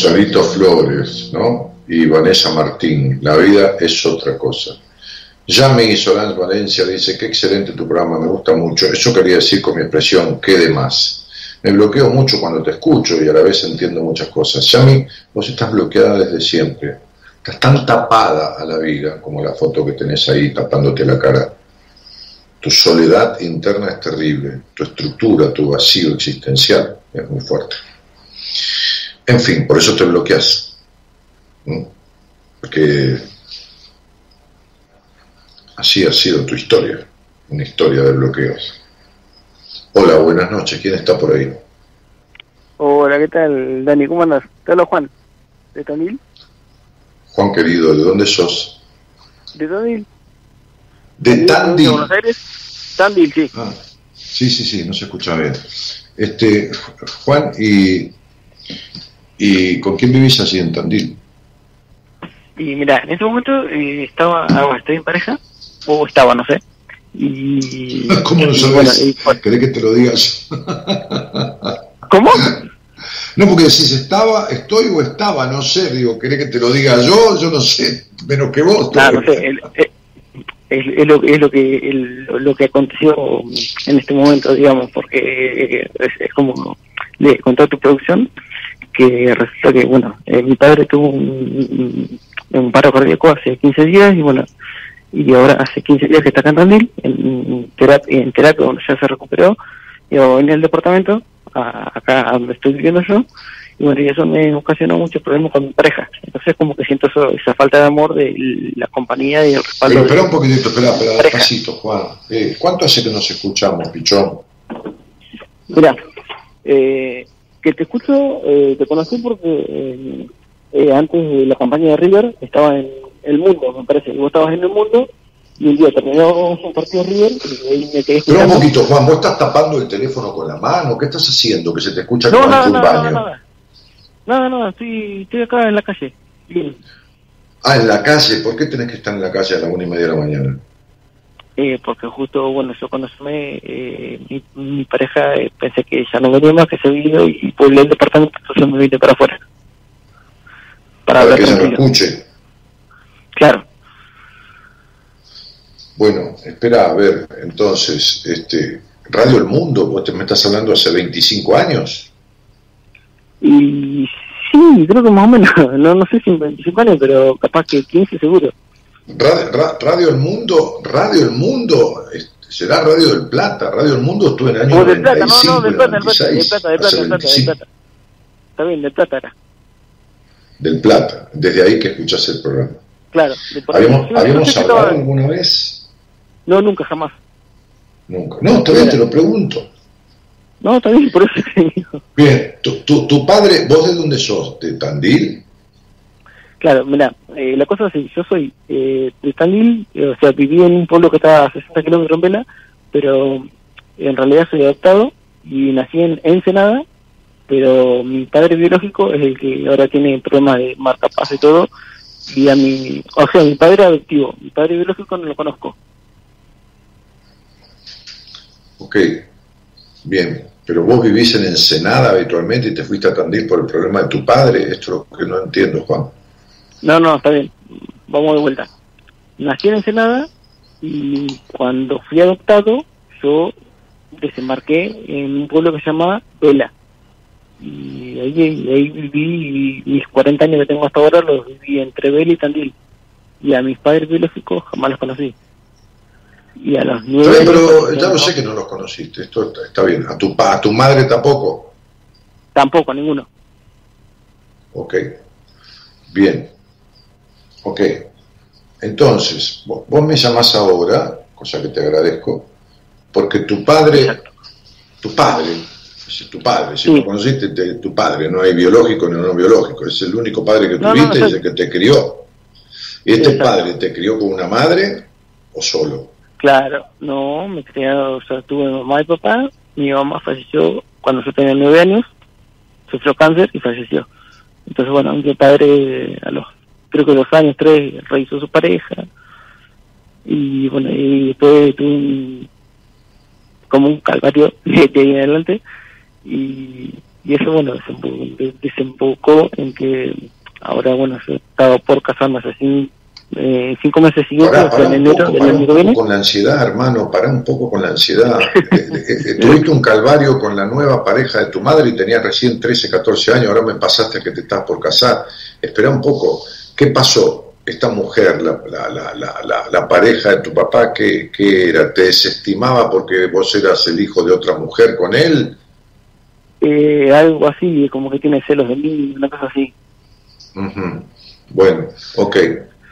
Rosarito Flores, ¿no? Y Vanessa Martín, la vida es otra cosa. Yami Solange Valencia dice, qué excelente tu programa, me gusta mucho. Eso quería decir con mi expresión, ¿qué de más? Me bloqueo mucho cuando te escucho y a la vez entiendo muchas cosas. Yami, vos estás bloqueada desde siempre. Estás tan tapada a la vida como la foto que tenés ahí tapándote la cara. Tu soledad interna es terrible, tu estructura, tu vacío existencial es muy fuerte. En fin, por eso te bloqueas. ¿no? Porque así ha sido tu historia, una historia de bloqueos. Hola, buenas noches, ¿quién está por ahí? Hola, ¿qué tal, Dani? ¿Cómo andas? Te hablo Juan, de Tandil. Juan querido, ¿de dónde sos? ¿De Tandil? De ¿De Tandil. Buenos Aires? Tandil, sí. Ah, sí, sí, sí, no se escucha bien. Este, Juan, ¿y, ¿y con quién vivís así en Tandil? Y mira, en ese momento eh, estaba, ah, bueno, estoy en pareja, o estaba, no sé. Y. ¿Cómo lo y sabes? bueno, y por- ¿Querés que te lo digas? ¿Cómo? No, porque decís estaba, estoy o estaba, no sé, digo, ¿querés que te lo diga yo? Yo no sé, menos que vos. Ah, no sé, el- eh, es, es lo, es lo que el- lo que aconteció en este momento, digamos, porque eh, es, es como de contar tu producción, que resulta que, bueno, eh, mi padre tuvo un, un, paro cardíaco hace 15 días y, bueno, y ahora hace 15 días que está acá en Tandil, en terapia, en terapia donde ya se recuperó, yo en el departamento, a- acá donde estoy viviendo yo, y bueno, y eso me ocasionó muchos problemas con mi pareja. Entonces como que siento eso- esa falta de amor de la compañía y el respaldo. Pero espera un poquitito, espera, espera, despacito, Juan. Eh, ¿Cuánto hace que nos escuchamos, pichón? Mira, eh, que te escucho, eh, te conocí porque eh, eh, antes de la campaña de River estaba en El Mundo, me parece, y vos estabas en El Mundo, y un día terminó un partido River y ahí me quedé Espera un poquito, Juan, ¿vos estás tapando el teléfono con la mano? ¿Qué estás haciendo? Que se te escucha No, como nada, nada, baño. nada, nada. Nada, nada, estoy, estoy acá en la calle. Bien. Ah, en la calle. ¿Por qué tenés que estar en la calle a la una y media de la mañana? Eh, porque justo, bueno, yo cuando se me, eh, mi, mi pareja eh, pensé que ya no venía más, que se vino y, y pueblé el departamento, entonces me vine para afuera. Para, Para que ella lo escuche. Claro. Bueno, espera, a ver, entonces, este, Radio El Mundo, vos te me estás hablando hace 25 años. Y sí, creo que más o menos, no, no sé si en 25 años, pero capaz que 15 seguro. Radio, Ra- Radio El Mundo, Radio El Mundo, será Radio del Plata. Radio El Mundo estuvo en el año O de plata, no, 95, no, de plata, de plata, de 96, plata, de plata, hace de plata, de 25. plata. Está bien, de plata era. Del Plata, desde ahí que escuchás el programa. Claro. de. ¿Habíamos, Sí, no habíamos sé si hablado estaba- alguna vez? No, nunca, jamás. Nunca. No, todavía te lo pregunto. No, está bien, por eso te digo. Bien, tu, tu, tu padre, ¿vos de dónde sos? ¿De Tandil? Claro, mira, eh, la cosa es así, yo soy eh, de Tandil, eh, o sea, viví en un pueblo que está a 60 kilómetros de Vela, pero en realidad soy adoptado y nací en Ensenada, pero mi padre biológico es el que ahora tiene problemas de marcapaso y todo, y a mi, o sea, mi padre adoptivo, mi padre biológico no lo conozco. Ok, bien. Pero vos vivís en Ensenada habitualmente y te fuiste a Tandil por el problema de tu padre. Esto es lo que no entiendo, Juan. No, no, está bien, vamos de vuelta. Nací en Ensenada y cuando fui adoptado, yo desembarqué en un pueblo que se llama Vela. Y ahí, ahí viví, y mis 40 años que tengo hasta ahora los viví entre Vela y Tandil. Y a mis padres biológicos jamás los conocí. Y a los nueve pero conocí ya lo mi sé que no los conociste. Esto está, está bien. ¿A tu, ¿A tu madre tampoco? Tampoco, ninguno. Ok. Bien. Ok. Entonces, vos, vos me llamás ahora, cosa que te agradezco, porque tu padre, tu padre, es tu padre, si lo conociste, te- tu padre, no hay biológico ni no biológico, es el único padre que No, no, tuviste y es exacto. el que te crió. ¿Y este Exacto. padre te crió con una madre o solo? Claro, no, me criaron, o sea, tuve mamá y papá, mi mamá falleció cuando yo tenía nueve años, sufrió cáncer y falleció. Entonces, bueno, mi padre a los, creo que dos años, tres, rehizo su pareja, y bueno, y después tuve un, como un calvario de, de ahí en adelante, y, y eso, bueno, desembocó, de- desembocó en que ahora, bueno, yo estaba por casarme hace cin- eh, cinco meses siguientes, o sea, en enero poco, del año que viene. con la ansiedad, hermano, pará un poco con la ansiedad. Eh, eh, eh, tuviste un calvario con la nueva pareja de tu madre y tenías recién 13, 14 años, ahora me pasaste a que te estás por casar. Espera un poco, ¿qué pasó? Esta mujer, la, la, la, la, la- la pareja de tu papá, ¿qué, qué era? ¿Te desestimaba porque vos eras el hijo de otra mujer con él? eh, algo así, como que tiene celos de mí, una cosa así. Bueno, ok,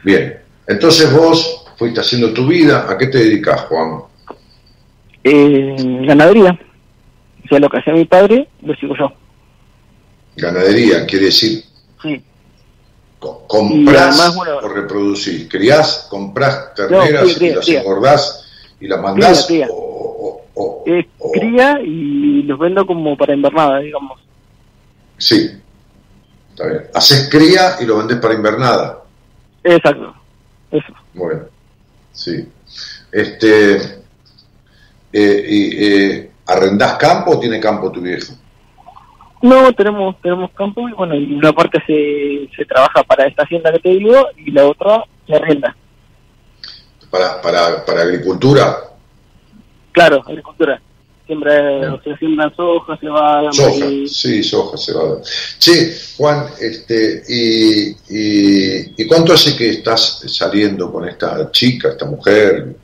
bien. Entonces vos fuiste haciendo tu vida, ¿a qué te dedicas, Juan? Eh, ganadería, o sea, lo que hacía mi padre, lo sigo yo. Ganadería, quiere decir Sí. Co- comprás Y además, bueno- o reproducís, criás, comprás terneras cría, y las cría. engordás y las mandás Cría, o, o- o- cría y los vendo como para invernada, digamos. sí, está bien. Haces cría y lo vendés para invernada. Exacto, eso. Bueno, sí. Este, eh, y, eh, ¿Arrendás campo o tiene campo tu viejo? No, tenemos tenemos campo y bueno, una parte se, se trabaja para esta hacienda que te digo y la otra se arrenda. ¿Para, para, para agricultura? Claro, agricultura. Siembra, se siembran soja, cebada, Soja, maíz. sí, soja, cebada. Che, Juan, este, y, y, ¿y cuánto hace que estás saliendo con esta chica, esta mujer?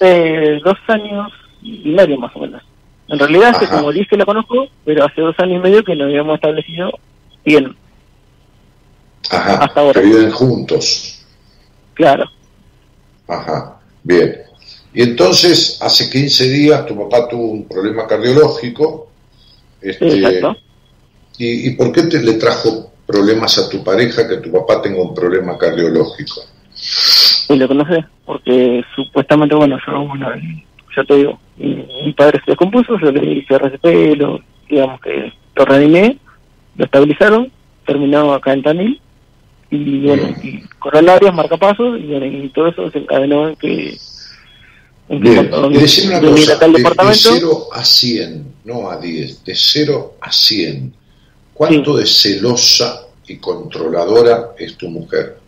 Eh, dos años y medio más o menos. En realidad hace Ajá. como 10 que la conozco, pero hace dos años y medio que nos habíamos establecido bien, Ajá, Hasta ahora. que viven juntos. claro. Ajá, bien. Y entonces, hace 15 días tu papá tuvo un problema cardiológico. Este, Exacto. ¿y, ¿Y por qué te le trajo problemas a tu pareja que tu papá tenga un problema cardiológico? Y lo conoces porque supuestamente, bueno, yo, bueno, ya te digo, mi, mi padre se descompuso, yo le hice RCP, lo, digamos que lo reanimé, lo estabilizaron, terminó acá en Tanil, y bueno, y coronarias, marcapasos, y, bueno, y todo eso se encadenó en que... En que Bien, y decime una cosa, de, de departamento, 0 a 100, no a 10, de 0 a 100, ¿cuánto de celosa y controladora es tu mujer?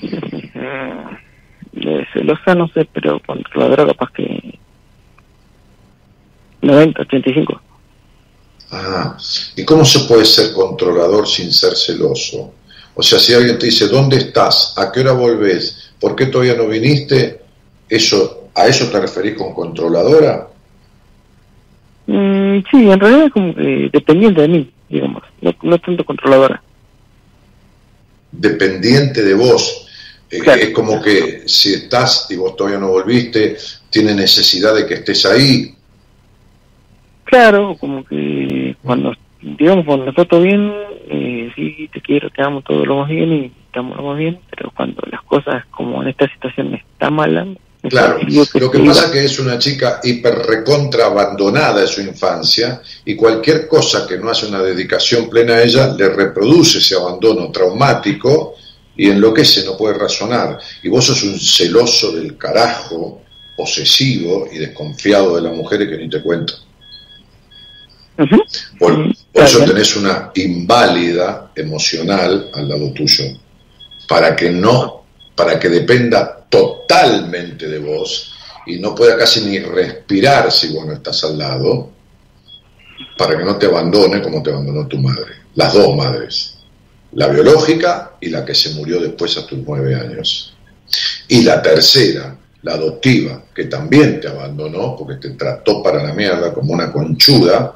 celosa no sé, pero controladora capaz que 90, 85. Ah, ¿y cómo se puede ser controlador sin ser celoso? O sea, si alguien te dice, ¿dónde estás? ¿A qué hora volvés? ¿Por qué todavía no viniste? Eso, ¿A eso te referís con controladora? Mm, sí, en realidad es como que dependiente de mí, digamos, no, no tanto controladora. Dependiente de vos. Eh, Es como que si estás y vos todavía no volviste, tiene necesidad de que estés ahí. Claro, como que cuando, digamos, cuando está todo bien, eh, sí, te quiero, te amo todo lo más bien y estamos lo más bien, pero cuando las cosas como en esta situación está mala, Claro, lo que pasa es que es una chica hiper recontra abandonada de su infancia y cualquier cosa que no hace una dedicación plena a ella le reproduce ese abandono traumático y enloquece, no puede razonar. Y vos sos un celoso del carajo, posesivo y desconfiado de las mujeres que ni te cuento. Por, por eso tenés una inválida emocional al lado tuyo, para que no, para que dependa totalmente de vos y no pueda casi ni respirar si vos no estás al lado, para que no te abandone como te abandonó tu madre, las dos madres, la biológica y la que se murió después a tus nueve años. Y la tercera, la adoptiva, que también te abandonó porque te trató para la mierda como una conchuda,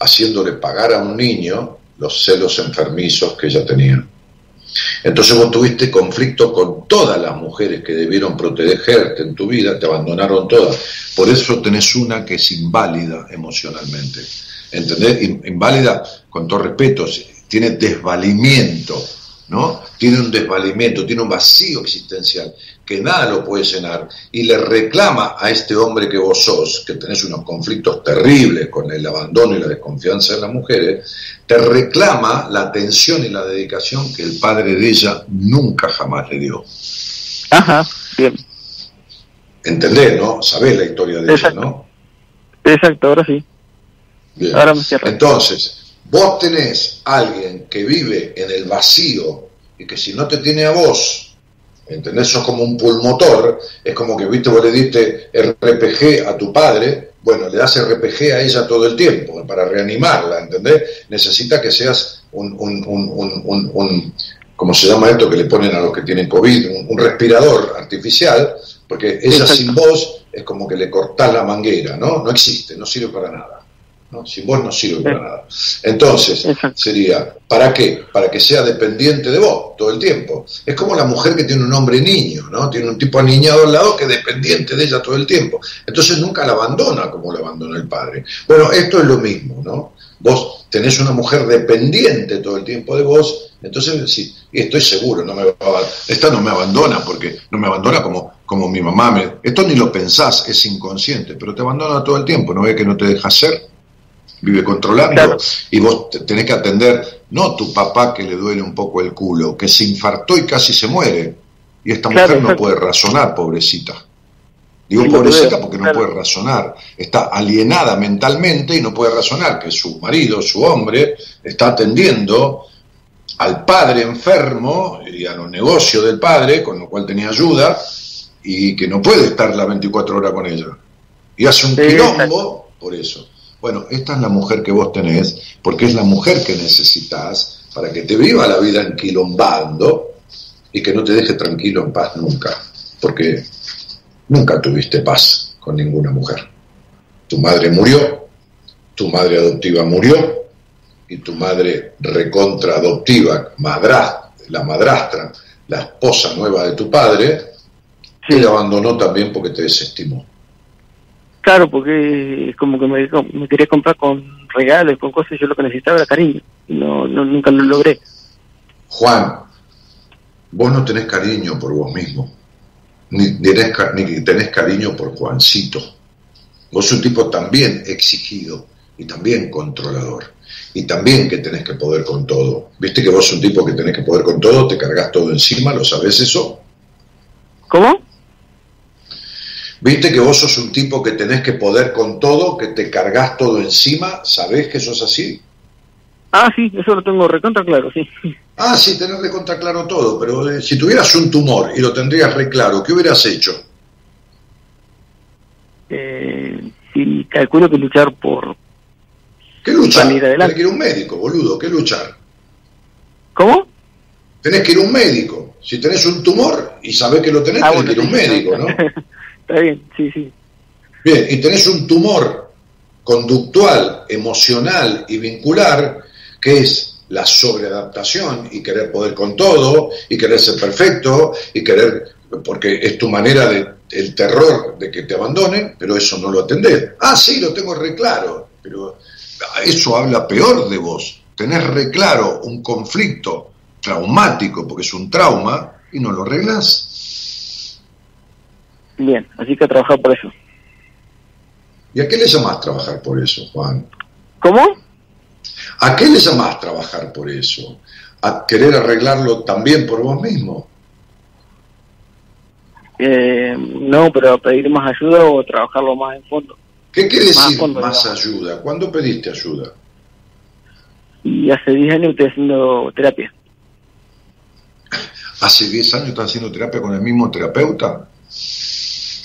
haciéndole pagar a un niño los celos enfermizos que ella tenía. Entonces vos tuviste conflicto con todas las mujeres que debieron protegerte en tu vida, te abandonaron todas. Por eso tenés una que es inválida emocionalmente. ¿Entendés? In- Inválida, con todo respeto, tiene desvalimiento, ¿no? Tiene un desvalimiento, tiene un vacío existencial que nada lo puede llenar y le reclama a este hombre que vos sos, que tenés unos conflictos terribles con el abandono y la desconfianza de las mujeres, te reclama la atención y la dedicación que el padre de ella nunca jamás le dio. Ajá, bien. ¿Entendés, no? Sabés la historia de ella, ¿no? Exacto, ahora sí. Bien. Ahora me cierro. Entonces, vos tenés alguien que vive en el vacío y que si no te tiene a vos, ¿entendés? Sos como un pulmotor, es como que, viste, vos le diste RPG a tu padre, bueno, le das RPG a ella todo el tiempo para reanimarla, ¿entendés? Necesita que seas un, un, un, un, un- ¿cómo se llama esto que le ponen a los que tienen COVID? Un, un respirador artificial, porque ella Exacto. sin vos es como que le cortás la manguera, ¿no? No existe, no sirve para nada. ¿No? Sin vos no sirve para nada. Entonces, sería, ¿para qué? Para que sea dependiente de vos todo el tiempo. Es como la mujer que tiene un hombre niño, ¿no? Tiene un tipo aniñado al lado que es dependiente de ella todo el tiempo. Entonces nunca la abandona como la abandonó el padre. Bueno, esto es lo mismo, ¿no? Vos tenés una mujer dependiente todo el tiempo de vos, entonces decís, y estoy seguro, no me va a, esta no me abandona, porque no me abandona como, como mi mamá. Me, esto ni lo pensás, es inconsciente, pero te abandona todo el tiempo, ¿no ve que no te deja ser? Vive controlando y vos te- tenés que atender, no tu papá que le duele un poco el culo, que se infartó y casi se muere, y esta Claro, mujer no exacto. puede razonar, pobrecita. Digo Sí, pobrecita porque no claro. puede razonar, está alienada mentalmente y no puede razonar, que su marido, su hombre, está atendiendo al padre enfermo y a los negocios del padre, con lo cual tenía ayuda, y que no puede estar las 24 horas con ella. Y hace un Sí, quilombo por eso. Bueno, esta es la mujer que vos tenés, porque es la mujer que necesitas para que te viva la vida enquilombando y que no te deje tranquilo en paz nunca, porque nunca tuviste paz con ninguna mujer. Tu madre murió, tu madre adoptiva murió, y tu madre recontra adoptiva, madra- la madrastra, la esposa nueva de tu padre, te abandonó también porque te desestimó. Claro, porque es como que me, me quería comprar con regalos, con cosas, y yo lo que necesitaba era cariño. No, no, nunca lo logré. Juan, vos no tenés cariño por vos mismo, ni tenés, ni tenés cariño por Juancito. Vos sos un tipo también exigido y también controlador. Y también que tenés que poder con todo. ¿Viste que vos sos un tipo que tenés que poder con todo? ¿Te cargas todo encima? ¿Lo sabés eso? ¿Cómo? ¿Viste que vos sos un tipo que tenés que poder con todo? ¿Que te cargas todo encima? ¿Sabés que sos así? Ah, sí, eso lo tengo recontra claro, sí. Ah, sí, tenés de contra claro todo, pero eh, si tuvieras un tumor y lo tendrías re claro, ¿qué hubieras hecho? Eh, sí, calculo que luchar por... ¿Qué luchar? Tenés que ir a un médico, boludo, ¿qué luchar? ¿Cómo? Tenés que ir a un médico. Si tenés un tumor y sabés que lo tenés, Ah, tenés bueno, que ir a un médico, ¿no? Está bien, sí, sí. Bien, y tenés un tumor conductual, emocional y vincular, que es la sobreadaptación y querer poder con todo, y querer ser perfecto, y querer, porque es tu manera de, el terror de que te abandonen, pero eso no lo atendés. Ah, sí, lo tengo re claro, pero eso habla peor de vos. Tenés re claro un conflicto traumático, porque es un trauma, y no lo arreglás. Bien, así que a trabajar por eso. ¿Y a qué le llamás trabajar por eso, Juan? ¿Cómo? ¿A qué le llamás trabajar por eso? ¿A querer arreglarlo también por vos mismo? Eh, no, pero a pedir más ayuda o trabajarlo más en fondo. ¿Qué quiere Más decir fondo, más digamos. ayuda? ¿Cuándo pediste ayuda? Y hace 10 años estoy haciendo terapia. ¿Hace 10 años estás haciendo terapia con el mismo terapeuta?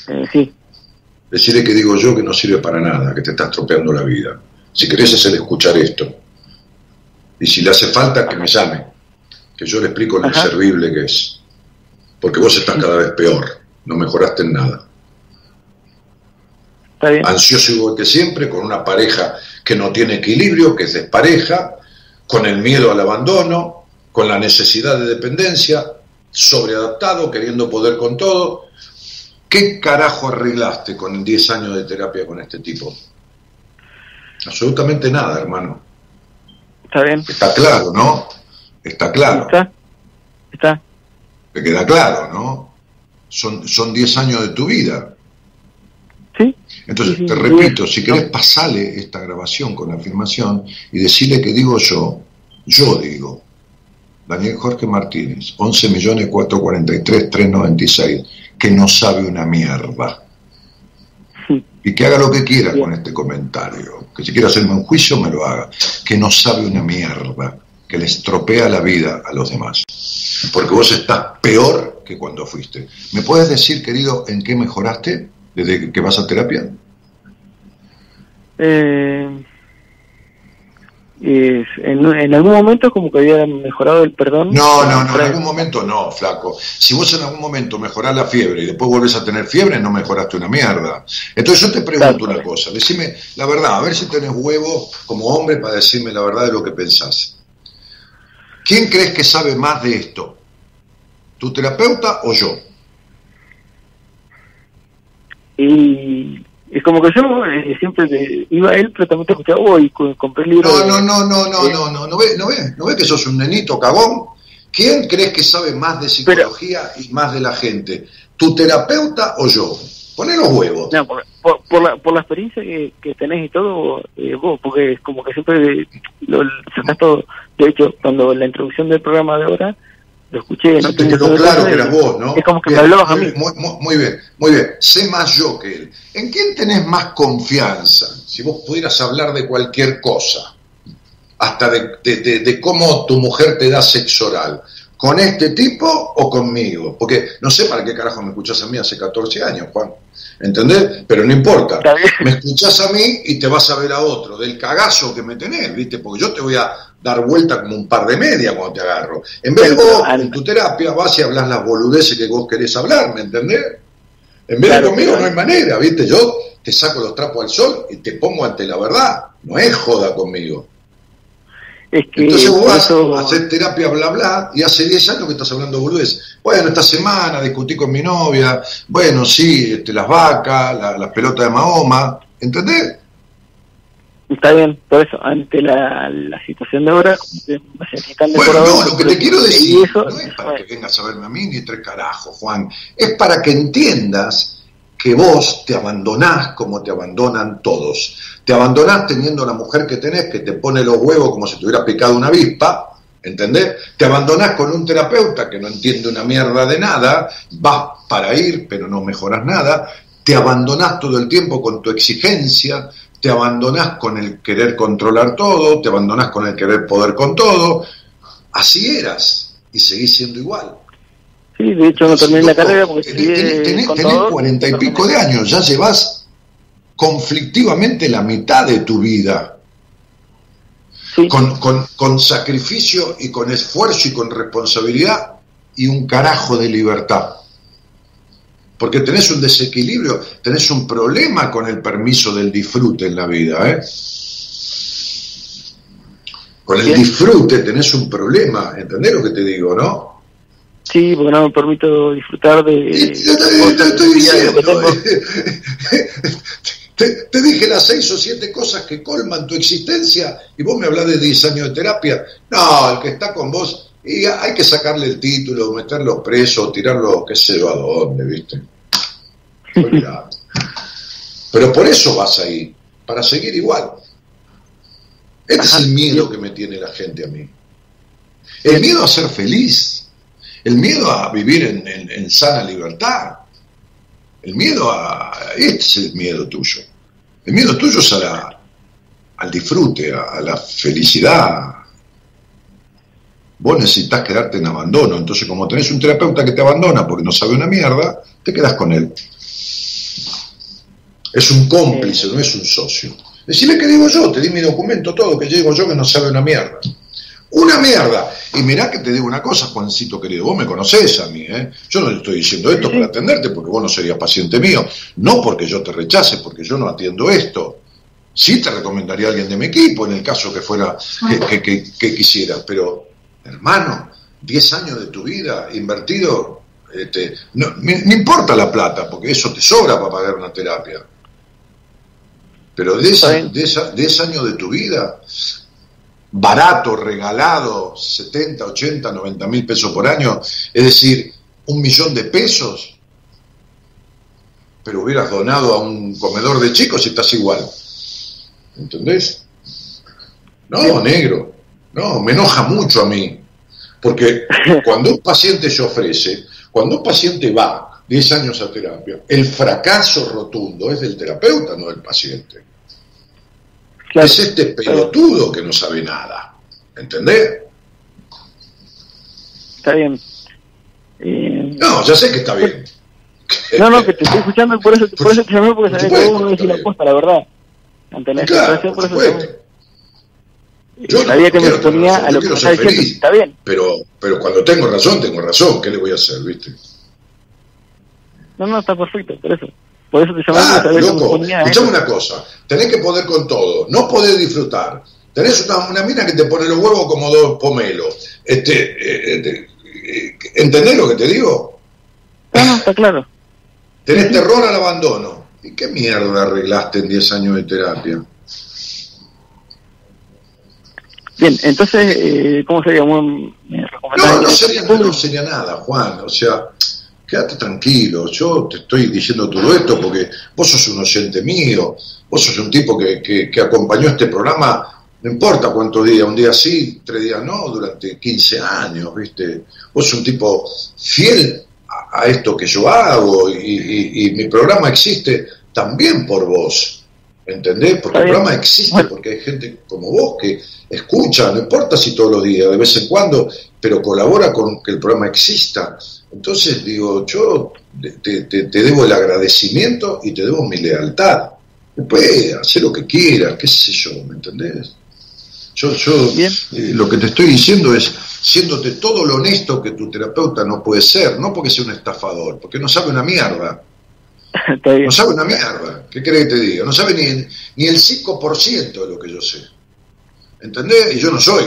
Eh, sí, Decirle que digo yo que no sirve para nada, que te está estropeando la vida. Si querés hacer escuchar esto. Y si le hace falta, que me llame. Que yo le explico lo Ajá. inservible que es. Porque vos estás cada vez peor. No mejoraste en nada. está bien. ansioso igual que siempre, con una pareja que no tiene equilibrio, que es despareja, con el miedo al abandono, con la necesidad de dependencia, sobreadaptado, queriendo poder con todo. ¿Qué carajo arreglaste con 10 años de terapia con este tipo? Absolutamente nada, hermano. Está bien. Está claro, ¿no? Está claro. Está. Está. Te queda claro, ¿no? Son, son 10 años de tu vida. Sí. Entonces, Sí, sí, te sí. repito, si querés, pasale esta grabación con la afirmación y decirle que digo yo, yo digo, Daniel Jorge Martínez, 11.443.396, que no sabe una mierda. Y que haga lo que quiera con este comentario. Que si quiere hacerme un juicio, me lo haga. Que no sabe una mierda. Que le estropea la vida a los demás. Porque vos estás peor que cuando fuiste. ¿Me puedes decir, querido, en qué mejoraste desde que vas a terapia? Eh, es- en, en algún momento como que había mejorado el perdón. No, no, no, en algún momento no, flaco. Si vos en algún momento mejorás la fiebre y después volvés a tener fiebre, no mejoraste una mierda. Entonces yo te pregunto una cosa, decime la verdad, a ver si tenés huevo como hombre para decirme la verdad de lo que pensás. ¿Quién crees que sabe más de esto? ¿Tu terapeuta o yo? Y es como que yo eh, siempre iba a él, pero también te escuchaba vos y co- compré el libro. No, de- no, no, no, no, de- no, no, no ves, no ves, no ves que sos un nenito cagón. ¿Quién crees que sabe más de psicología y más de la gente? ¿Tu terapeuta o yo? Poné los huevos. No, por, por, por la, por la experiencia que, que tenés y todo, eh, vos, porque es como que siempre lo, sacás todo. De hecho, cuando la introducción del programa de ahora, lo escuché. No te quedó claro que eras vos, ¿no? Es como que Bien, me hablabas a mí. bien, Muy, muy- muy bien, muy bien. Sé más yo que él. ¿En quién tenés más confianza? Si vos pudieras hablar de cualquier cosa, hasta de, de- de- de cómo tu mujer te da sexo oral, ¿con este tipo o conmigo? Porque no sé para qué carajo me escuchás a mí hace 14 años, Juan. ¿Entendés? Pero no importa. Me escuchás a mí y te vas a ver a otro, del cagazo que me tenés, ¿viste? Porque yo te voy a dar vuelta como un par de media cuando te agarro. En vez de vos, en tu terapia, vas y hablas las boludeces que vos querés hablar, ¿me entendés? En vez de conmigo no hay manera, ¿viste? Yo te saco los trapos al sol y te pongo ante la verdad. No es joda conmigo. Es que Entonces vos vas eso- a hacer terapia bla bla y hace 10 años que estás hablando boludez. Bueno, esta semana discutí con mi novia, bueno, sí, este, las vacas, la- las pelotas de Mahoma, ¿entendés? Está bien, por eso, ante la, la situación de ahora, Bueno, no, lo que te quiero decir eso, no es para que vengas a verme a mí ni tres carajos, Juan, es para que entiendas que vos te abandonás como te abandonan todos. Te abandonás teniendo la mujer que tenés que te pone los huevos como si te hubiera picado una avispa, ¿entendés? Te abandonás con un terapeuta que no entiende una mierda de nada, vas para ir pero no mejoras nada, te abandonás todo el tiempo con tu exigencia, te abandonás con el querer controlar todo, te abandonás con el querer poder con todo, así eras y seguís siendo igual. Sí, de hecho no terminé la carrera porque tenés, estudié tenés- tenés contador, cuarenta y pico de años, ya llevas conflictivamente la mitad de tu vida. Con, con- con sacrificio y con esfuerzo y con responsabilidad y un carajo de libertad. Porque tenés un desequilibrio, tenés un problema con el permiso del disfrute en la vida, ¿eh? Con el disfrute tenés un problema, ¿entendés lo que te digo, no? Sí, porque no me permito disfrutar de... Te estoy diciendo, te, te dije las seis o siete cosas que colman tu existencia y vos me hablas de 10 años de terapia. No, el que está con vos, y hay que sacarle el título, meterlo preso, tirarlo, qué sé yo, a dónde, ¿viste? Pero por eso vas ahí, para seguir igual. Este es el miedo que me tiene la gente a mí. El miedo a ser feliz, el miedo a vivir en, en- en sana libertad, el miedo a... Este es el miedo tuyo. El miedo tuyo es a la- al disfrute, a, a la felicidad. Vos necesitas quedarte en abandono, entonces como tenés un terapeuta que te abandona porque no sabe una mierda, te quedas con él. Es un cómplice, no es un socio. Decime que digo yo, te di mi documento todo, que llego yo que no sabe una mierda. Una mierda. Y mirá que te digo una cosa, Juancito querido, vos me conocés a mí, ¿eh? Yo no le estoy diciendo esto para atenderte porque vos no serías paciente mío, no porque yo te rechace, porque yo no atiendo esto. Sí te recomendaría a alguien de mi equipo en el caso que fuera que, que- que- que quisieras, pero hermano, 10 años de tu vida invertido, este, no, me, me importa la plata, porque eso te sobra para pagar una terapia. Pero 10 10 10 años de tu vida, barato, regalado, 70, 80, 90 mil pesos por año, es decir, un millón de pesos, pero hubieras donado a un comedor de chicos y estás igual. ¿Entendés? No, negro. No, me enoja mucho a mí. Porque cuando un paciente se ofrece, cuando un paciente va 10 años a terapia, el fracaso rotundo es del terapeuta, no del paciente. Es este pelotudo que no sabe nada. ¿Entendés? Está bien. Eh, No, ya sé que está bien. no, no, que te estoy escuchando, por eso, por eso te llamé, porque sabía que vos no decís la posta, la verdad. Ante la Claro, por por eso. Yo sabía que me exponía razón, a lo que me estaba diciendo. Está bien. Pero, pero cuando tengo razón, tengo razón. ¿Qué le voy a hacer, viste? No, no, está perfecto, por eso. Por eso te Ah, me loco, escuchame una cosa, tenés que poder con todo, no podés disfrutar. Tenés una, una mina que te pone los huevos como dos pomelos. Este, eh, este, eh, ¿Entendés lo que te digo? No, no, está claro. Tenés terror al abandono. ¿Y qué mierda arreglaste en 10 años de terapia? Bien, entonces, eh, ¿cómo sería? ¿Un- ¿Me recomendás No, no sería, no sería nada, Juan. O sea, quédate tranquilo. Yo te estoy diciendo todo esto porque vos sos un oyente mío. Vos sos un tipo que, que- que acompañó este programa, no importa cuántos días, un día sí, tres días no, durante 15 años, ¿viste? Vos sos un tipo fiel a, a esto que yo hago y, y- y mi programa existe también por vos. ¿Entendés? Porque el programa existe porque hay gente como vos que escucha, no importa si todos los días, de vez en cuando, pero colabora con que el programa exista. Entonces digo, yo te, te- te debo el agradecimiento y te debo mi lealtad. Después, hacer lo que quieras, qué sé yo, ¿me entendés? Yo, yo eh, lo que te estoy diciendo es, siéndote todo lo honesto que tu terapeuta no puede ser, no porque sea un estafador, porque no sabe una mierda. No sabe una mierda. ¿Qué querés que te diga? No sabe ni, ni el 5% de lo que yo sé. ¿entendés? Y yo no soy,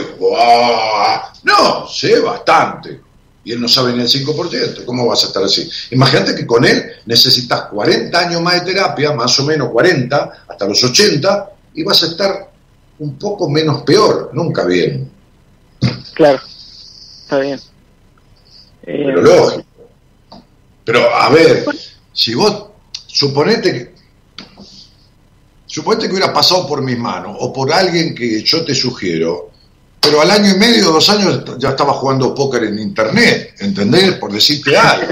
no, sé bastante. Y él no sabe ni el 5%, ¿cómo vas a estar así? Imagínate que con él necesitas 40 años más de terapia, más o menos 40, hasta los 80, y vas a estar un poco menos peor, nunca bien. Claro, está bien. Eh, Pero lógico. Pero a ver, si vos suponete que suponete que hubiera pasado por mis manos o por alguien que yo te sugiero, pero al año y medio, dos años ya estaba jugando póker en internet, ¿entendés? Por decirte algo.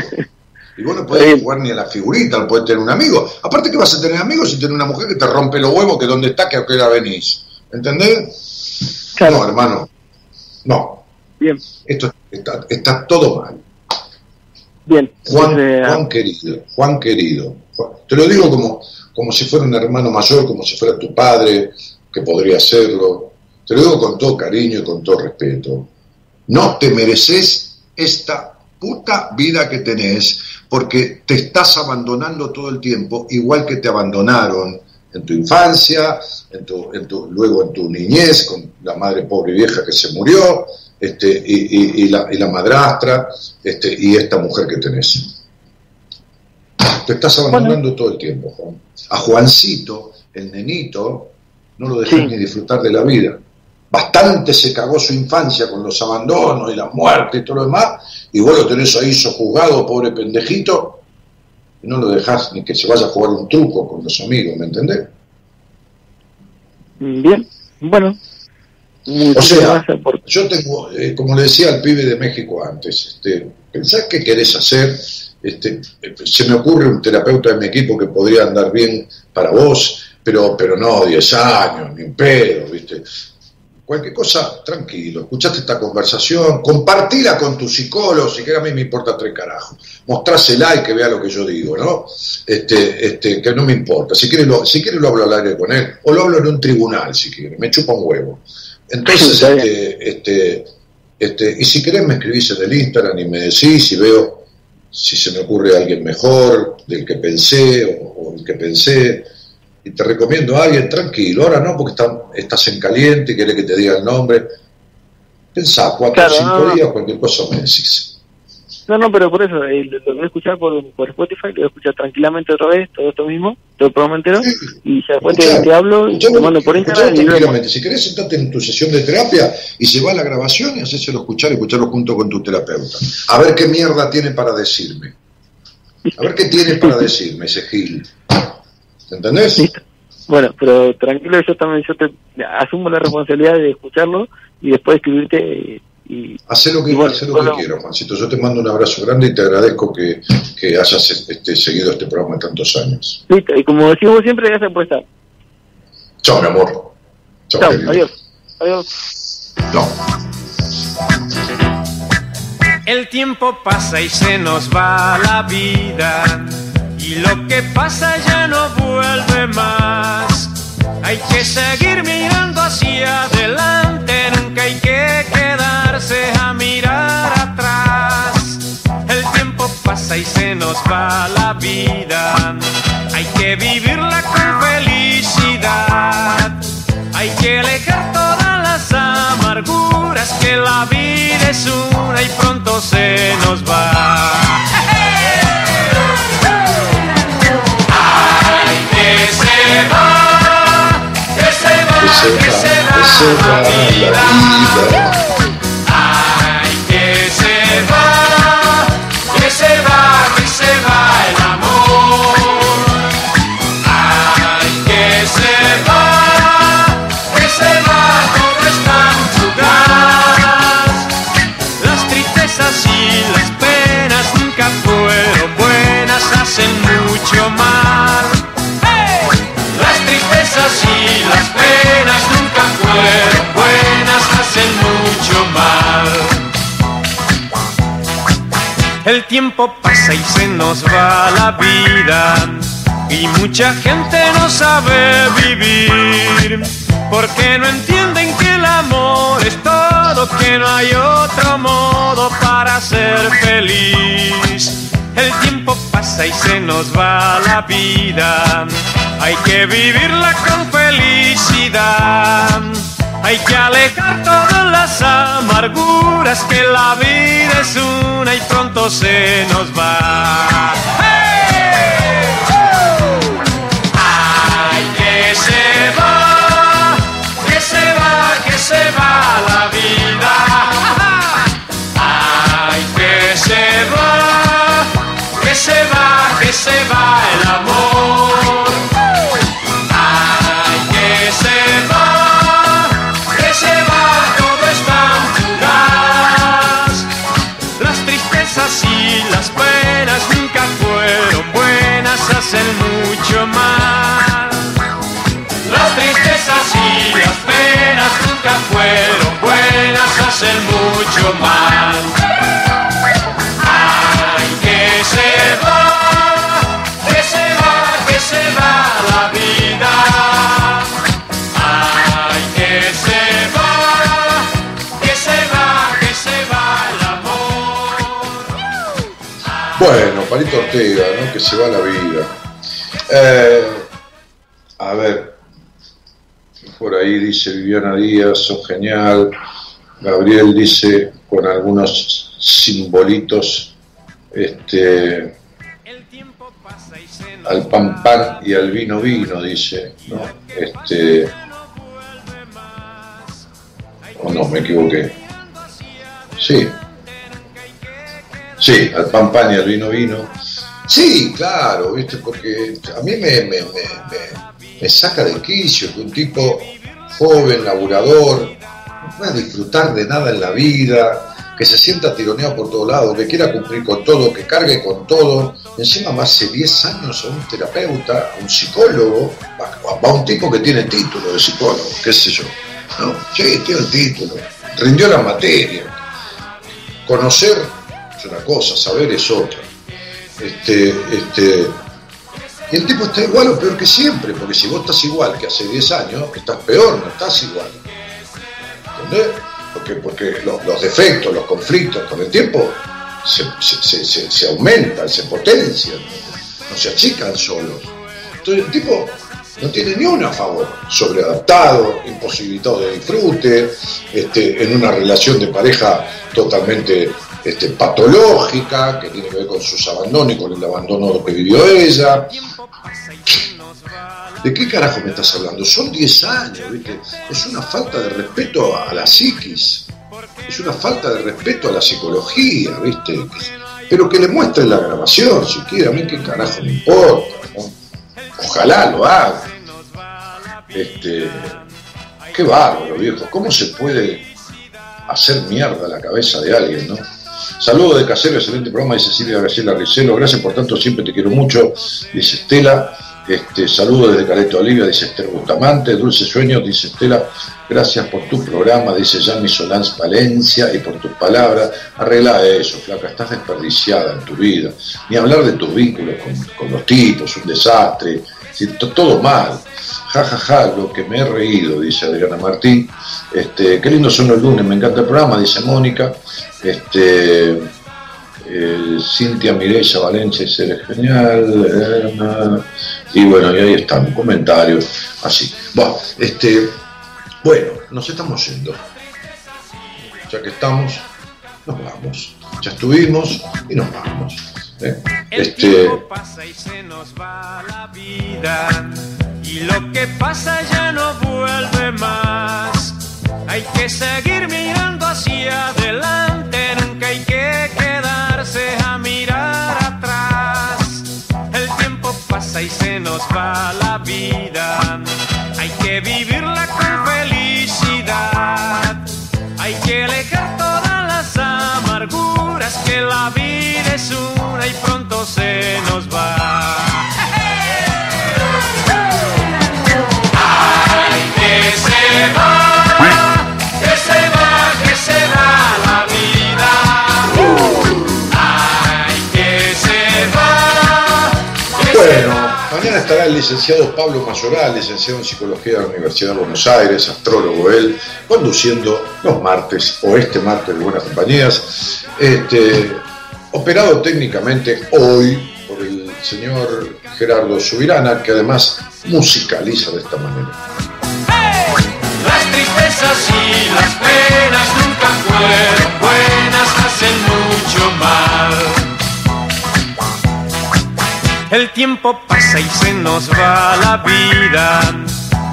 Y vos no podés jugar ni a la figurita, no podés tener un amigo. Aparte que vas a tener amigos si tenés una mujer que te rompe los huevos, que dónde está, que a qué hora venís. ¿Entendés? No, hermano. No. Bien. Esto está, está todo mal. Bien. Juan, ah, Juan querido, Juan querido. Juan- te lo digo como, como si fuera un hermano mayor, como si fuera tu padre, que podría serlo. Te lo digo con todo cariño y con todo respeto. No te mereces esta puta vida que tenés porque te estás abandonando todo el tiempo, igual que te abandonaron en tu infancia, en tu, en tu- luego en tu niñez, con la madre pobre vieja que se murió, este, y, y- y la, y la madrastra, este, y esta mujer que tenés. Te estás abandonando todo el tiempo, Juan. A Juancito, el nenito, no lo dejas ni disfrutar de la vida. Bastante se cagó su infancia con los abandonos y la muerte y todo lo demás, y vos lo tenés ahí sojuzgado, pobre pendejito, y no lo dejás ni que se vaya a jugar un truco con los amigos, ¿me entendés? Bien, bueno. O sea, por... yo tengo, eh, como le decía al pibe de México antes, este, pensás qué querés hacer, este, se me ocurre un terapeuta de mi equipo que podría andar bien para vos, pero, pero no 10 años, ni un pedo, ¿viste? Cualquier cosa, tranquilo, escuchaste esta conversación, compartila con tu psicólogo, si quieres a mí me importa tres carajos, mostrásela y que vea lo que yo digo, ¿no? Este, este, que no me importa, si quieres, lo, si quieres lo hablo al aire con él, o lo hablo en un tribunal, si quieres, me chupa un huevo. Entonces, este, este, este, y si querés me escribís en el Instagram y me decís si veo si se me ocurre alguien mejor del que pensé o, o el que pensé. Y te recomiendo a alguien tranquilo. Ahora no, porque está- estás en caliente y querés que te diga el nombre. Pensá, cuatro Claro, o cinco no, no. días, cualquier cosa me decís. No, no, pero por eso, eh, lo, lo voy a escuchar por, por Spotify, lo voy a escuchar tranquilamente otra vez, todo esto mismo, todo el programa entero, y ya después te, te hablo y te mando por Instagram y tranquilamente. Si querés, sentate en tu sesión de terapia y se va a la grabación y hacéselo escuchar y escucharlo junto con tu terapeuta. A ver qué mierda tiene para decirme. A ver qué tiene para decirme ese Gil. ¿Entendés? Bueno, pero tranquilo, yo también yo te asumo la responsabilidad de escucharlo y después escribirte y... Hacé lo que, y bueno, hacé lo que bueno, quiero, Juancito. Yo te mando un abrazo grande y te agradezco que, que hayas este, seguido este programa tantos años. Listo, y como decimos siempre, gracias por estar. Chao, mi amor. Chao, Chao, adiós. Adiós. No. El tiempo pasa y se nos va la vida y lo que pasa ya no vuelve más. Hay que seguir mirando hacia adelante, nunca hay que quedarse a mirar atrás. El tiempo pasa y se nos va la vida. Hay que vivirla con felicidad. Hay que alejar todas las amarguras que la vida es una y pronto se nos va. Que se va, que se va, que se va, la vida. Ay, que se va, que se va, que se va El tiempo pasa y se nos va la vida y mucha gente no sabe vivir porque no entienden que el amor es todo, que no hay otro modo para ser feliz. El tiempo pasa y se nos va la vida, hay que vivirla con felicidad. Hay que alejar todas las amarguras que la vida es una y pronto se nos va. Bueno, Palito Ortega, ¿no? Que se va la vida. Eh, a ver, por ahí dice Viviana Díaz, sos genial. Gabriel dice con algunos simbolitos, este, al pan pan y al vino vino, dice, ¿no? Este, o no, me equivoqué. Sí, Sí, al pan pan y al vino vino. Sí, claro, ¿viste? Porque a mí me, me, me, me- saca de quicio que un tipo joven, laburador, no pueda disfrutar de nada en la vida, que se sienta tironeado por todos lados, que quiera cumplir con todo, que cargue con todo. Encima va hace 10 años a un terapeuta, a un psicólogo, va, va un tipo que tiene título de psicólogo, qué sé yo. ¿no? Sí, tiene el título, rindió la materia. Conocer una cosa, saber es otra. Este, este, y el tipo está igual o peor que siempre, porque si vos estás igual que hace 10 años, estás peor, no estás igual. ¿Entendés? Porque, porque los, defectos, los conflictos con el tiempo se- se aumentan, se potencian, no se achican solos. Entonces el tipo no tiene ni una a favor, sobreadaptado, imposibilitado de disfrute, este, en una relación de pareja totalmente este, patológica, que tiene que ver con sus abandonos y con el abandono que vivió ella. ¿De qué carajo me estás hablando? Son 10 años, ¿viste? Es una falta de respeto a la psiquis. Es una falta de respeto a la psicología, ¿viste? Pero que le muestren la grabación, si quiere, a mí qué carajo me importa, ¿no? Ojalá lo haga. Este, qué bárbaro, viejo. ¿Cómo se puede hacer mierda la cabeza de alguien, no? Saludos de Casero, excelente programa, dice Silvia Graciela Ricelo. Gracias por tanto, siempre te quiero mucho, dice Estela. Este, saludos desde Caleta Olivia, dice Esther Bustamante. Dulce Sueños, dice Estela. Gracias por tu programa, dice Yami Solans Valencia, y por tus palabras. Arregla eso, flaca, estás desperdiciada en tu vida. Ni hablar de tus vínculos con, los tipos, un desastre. Todo mal. Ja, ja, ja, lo que me he reído, dice Adriana Martín. Este, qué lindo son los lunes, me encanta el programa, dice Mónica. Este, eh, Cintia Mireya Valencia eres genial. eh, y bueno, y ahí están, comentarios así. Bueno, este, bueno, nos estamos yendo. Ya que estamos, nos vamos. Ya estuvimos y nos vamos. ¿eh? Este, pasa y se nos va la vida y lo que pasa ya no vuelve más. Hay que seguir mirando hacia adelante, nos va la vida. Hay que vivirla con felicidad. Hay que alejar todas las amarguras que la vida es una y pronto se nos va. Va, mañana estará el licenciado Pablo Mayoral, licenciado en Psicología de la Universidad de Buenos Aires, astrólogo él, conduciendo los martes o este martes de Buenas Compañías, este, operado técnicamente hoy por el señor Gerardo Subirana, que además musicaliza de esta manera. Las tristezas y las penas nunca fueron buenas, hacen mucho mal. El tiempo pasa y se nos va la vida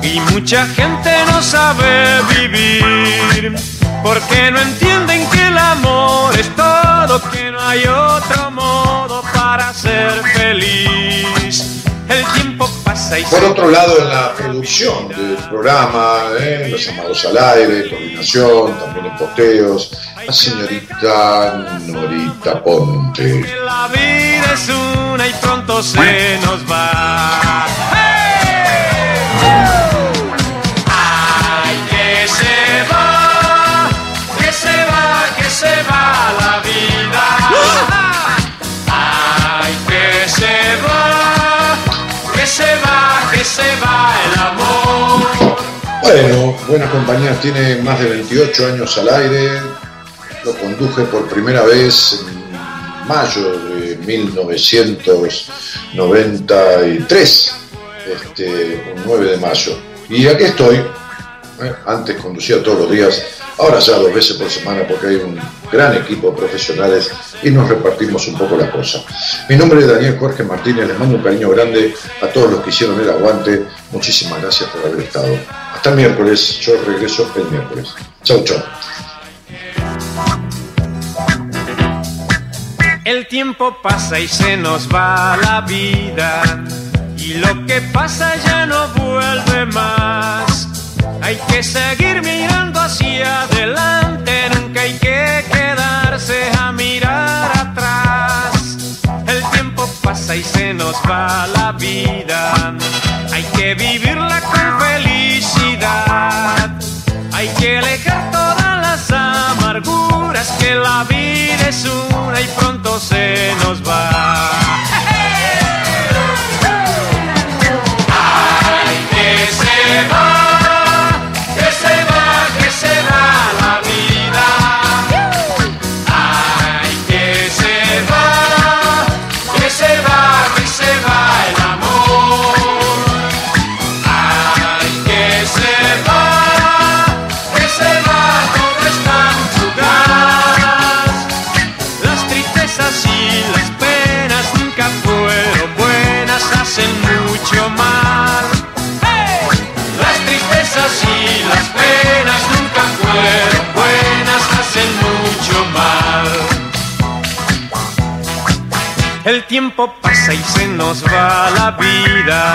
y mucha gente no sabe vivir porque no entienden que el amor es todo, que no hay otro modo para ser feliz. Por otro lado, en la producción del programa, ¿eh? Los Amados al Aire, coordinación, también en posteos, la señorita Norita Ponte. La vida es una y pronto se nos va. Bueno, Buena Compañía tiene más de 28 años al aire. Lo conduje por primera vez en mayo de 1993, este, un 9 de mayo. Y aquí estoy. ¿eh? Antes conducía todos los días, ahora ya dos veces por semana porque hay un gran equipo de profesionales y nos repartimos un poco la cosa. Mi nombre es Daniel Jorge Martínez, les mando un cariño grande a todos los que hicieron el aguante. Muchísimas gracias por haber estado. Hasta el miércoles, yo regreso el miércoles. Chau, chau. El tiempo pasa y se nos va la vida y lo que pasa ya no vuelve más. Hay que seguir mirando hacia adelante, nunca hay que quedarse a mirar atrás. El tiempo pasa y se nos va la vida. Hay que vivirla con felicidad. Hay que alejar todas las amarguras que la vida es una y pronto se nos va. El tiempo pasa y se nos va la vida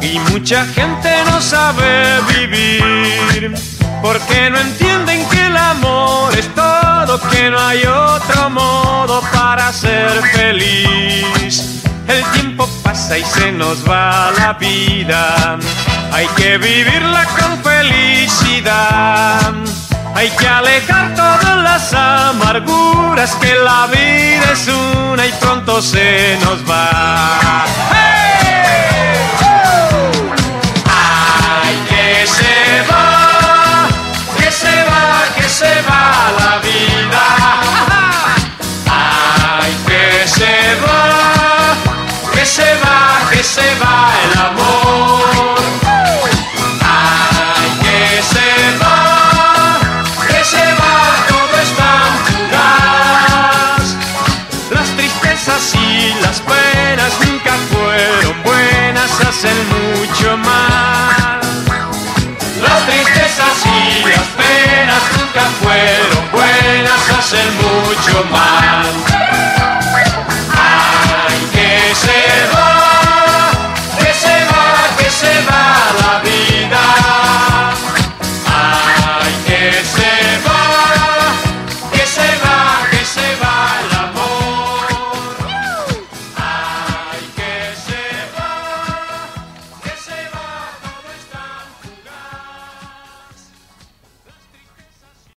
y mucha gente no sabe vivir porque no entienden que el amor es todo, que no hay otro modo para ser feliz. El tiempo pasa y se nos va la vida, hay que vivirla con felicidad. Hay que alejar todas las amarguras que la vida es una y pronto se nos va. Ay, que se va, que se va, que se va la vida. Ay, que se va, que se va, que se va el amor. Hacen mucho mal.